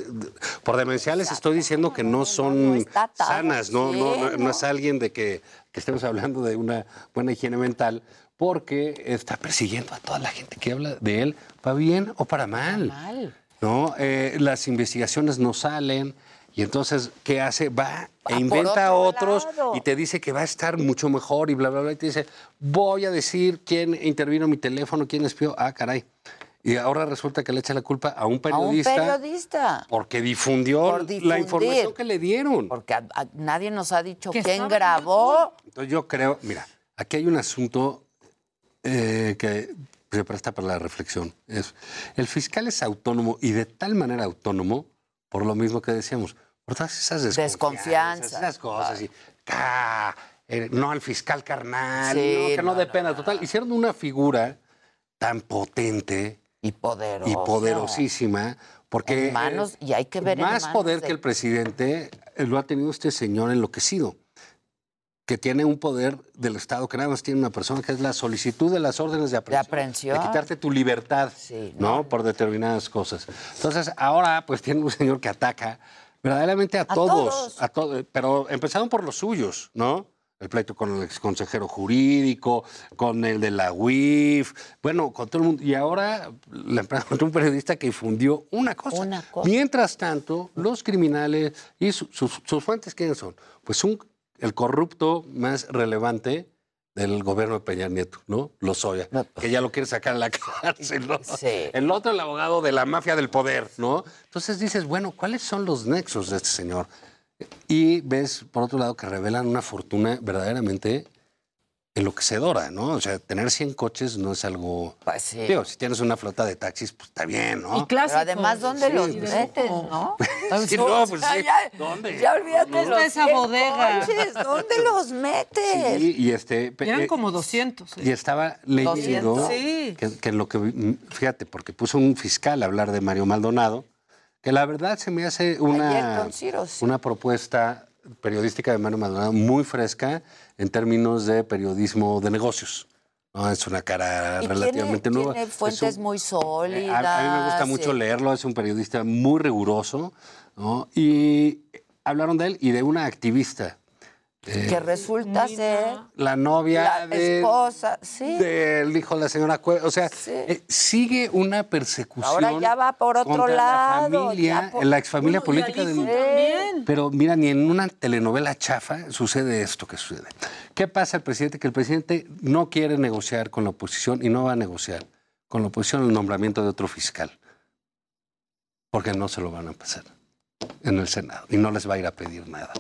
por demenciales estoy diciendo que no son sanas, no, sí, no, no, es alguien de que, que estemos hablando de una buena higiene mental, porque está persiguiendo a toda la gente que habla de él, para bien o para mal. Mal. ¿no? Eh, las investigaciones no salen. Y entonces, ¿qué hace? Va e inventa a otro otros lado. y te dice que va a estar mucho mejor y bla, bla, bla. Y te dice, voy a decir quién intervino en mi teléfono, quién espió. Ah, caray. Y ahora resulta que le echa la culpa a un A un periodista periodista. porque difundió Por la información que le dieron. Porque a- a- nadie nos ha dicho quién grabó. Entonces yo creo, mira, aquí hay un asunto eh, que se presta para la reflexión. Es, el fiscal es autónomo y de tal manera autónomo, por lo mismo que decíamos, por todas esas desconfianzas, Desconfianza. esas cosas. Y, ah, eh, no al fiscal carnal, Sí, no, que no, no, dependa. Total, hicieron una figura tan potente Y poderoso. y poderosísima, porque En manos- eh, y hay que ver en más poder de- que el presidente eh, lo ha tenido este señor enloquecido, que tiene un poder del Estado que nada más tiene una persona, que es la solicitud de las órdenes de aprehensión, aprehensión. de quitarte tu libertad, Sí, ¿no? Por determinadas cosas. Entonces, ahora pues tiene un señor que ataca verdaderamente a, todos, todos. a todos, pero empezaron por los suyos, ¿no? El pleito con el exconsejero jurídico, con el de la UIF, bueno, con todo el mundo. Y ahora la empresa contra un periodista que difundió una cosa. Una cosa. Mientras tanto, los criminales y su- sus, sus fuentes, ¿quiénes son? Pues un, el corrupto más relevante del gobierno de Peña Nieto, ¿no? Lozoya, que ya lo quiere sacar a la cárcel, ¿no? El otro, el abogado de la mafia del poder, ¿no? Entonces dices, bueno, ¿cuáles son los nexos de este señor? Y ves, por otro lado, que revelan una fortuna verdaderamente enloquecedora, ¿no? O sea, tener 100 coches no es algo... Pues Digo, si tienes una flota de taxis, pues está bien, ¿no? Y Pero además, ¿dónde Sí, los pues, metes, no? Sí, no, pues O sea, sí. ya, ¿Dónde? ya olvídate No. los Esa 100 bodega. coches, ¿Dónde los metes? Sí, y este... Eran eh, como 200. Y estaba leyendo 200. Sí. que, que lo que, fíjate, porque puso un fiscal a hablar de Mario Maldonado, que la verdad se me hace una, Ciro, sí. una propuesta periodística de Mario Maldonado muy fresca en términos de periodismo de negocios. ¿no? Es una cara Y tiene, relativamente nueva. tiene Es fuentes un- muy a, sólidas. a mí me gusta mucho sí. leerlo, es un periodista muy riguroso. ¿no? Y hablaron de él y de una activista. Eh, Que resulta ser la novia la de, esposa, sí. del hijo de la señora Cue- O sea, eh, sigue una persecución. Ahora ya va por otro lado, La familia, por- la exfamilia Bueno, al política del. también. Pero mira, ni en una telenovela chafa sucede esto que sucede. ¿Qué pasa el presidente? Que el presidente no quiere negociar con la oposición y no va a negociar con la oposición el nombramiento de otro fiscal. Porque no se lo van a pasar en el Senado y no les va a ir a pedir nada.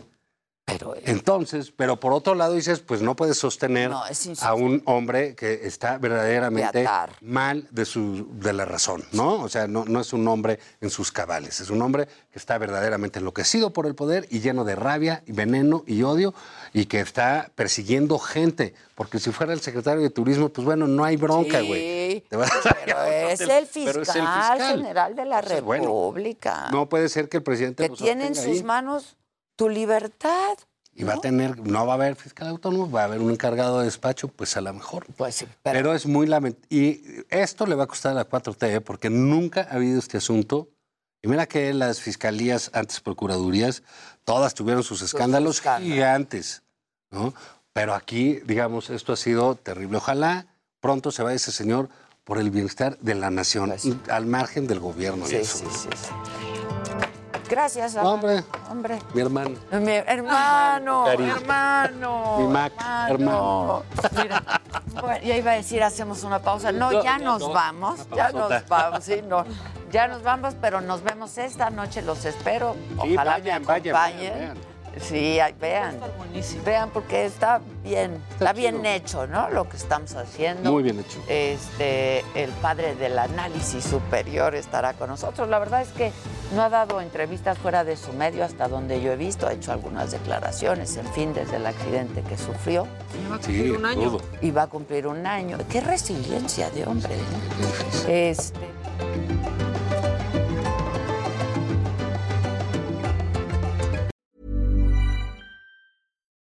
Pero, Entonces, pero por otro lado dices, pues no puedes sostener No, a un hombre que está verdaderamente mal de, su, de la razón, ¿no? O sea, no, no es un hombre en sus cabales, es un hombre que está verdaderamente enloquecido por el poder y lleno de rabia y veneno y odio y que está persiguiendo gente. Porque si fuera el secretario de Turismo, pues bueno, no hay bronca, güey. Sí, pero es el fiscal, Pero es el fiscal. general de la Entonces, bueno, República. No puede ser que el presidente que lo tiene en sus ahí. manos tu libertad. Y va a tener, no va a haber fiscal autónomo, va a haber un encargado de despacho, pues a lo mejor. Pues sí, pero... es muy lamentable. Y esto le va a costar a la 4T, ¿eh? porque nunca ha habido este asunto. Y mira que las fiscalías, antes procuradurías, todas tuvieron sus escándalos gigantes, ¿no? Pero aquí, digamos, esto ha sido terrible. Ojalá pronto se vaya ese señor por el bienestar de la nación, al margen del gobierno. y Sí, eso. sí, sí, sí. Gracias, No, hombre. Adán. Hombre. Mi hermano. Mi hermano, Cariño. hermano. Mi Mac, hermano. Mira, bueno, ya iba a decir, hacemos una pausa. No, No, ya nos no. vamos, ya nos vamos, sí, no. Ya nos vamos, pero nos vemos esta noche, los espero. Sí, Ojalá vayan, me vayan, acompañen. vayan, Sí, vean. Vean porque está bien, está, bien hecho, ¿no? Lo que estamos haciendo. Muy bien hecho. Este, el padre del análisis superior estará con nosotros. La verdad es que no ha dado entrevistas fuera de su medio hasta donde yo he visto, ha hecho algunas declaraciones, en fin, desde el accidente que sufrió. Sí, un año. todo. Y va a cumplir un año. Qué resiliencia de hombre, ¿no? Este.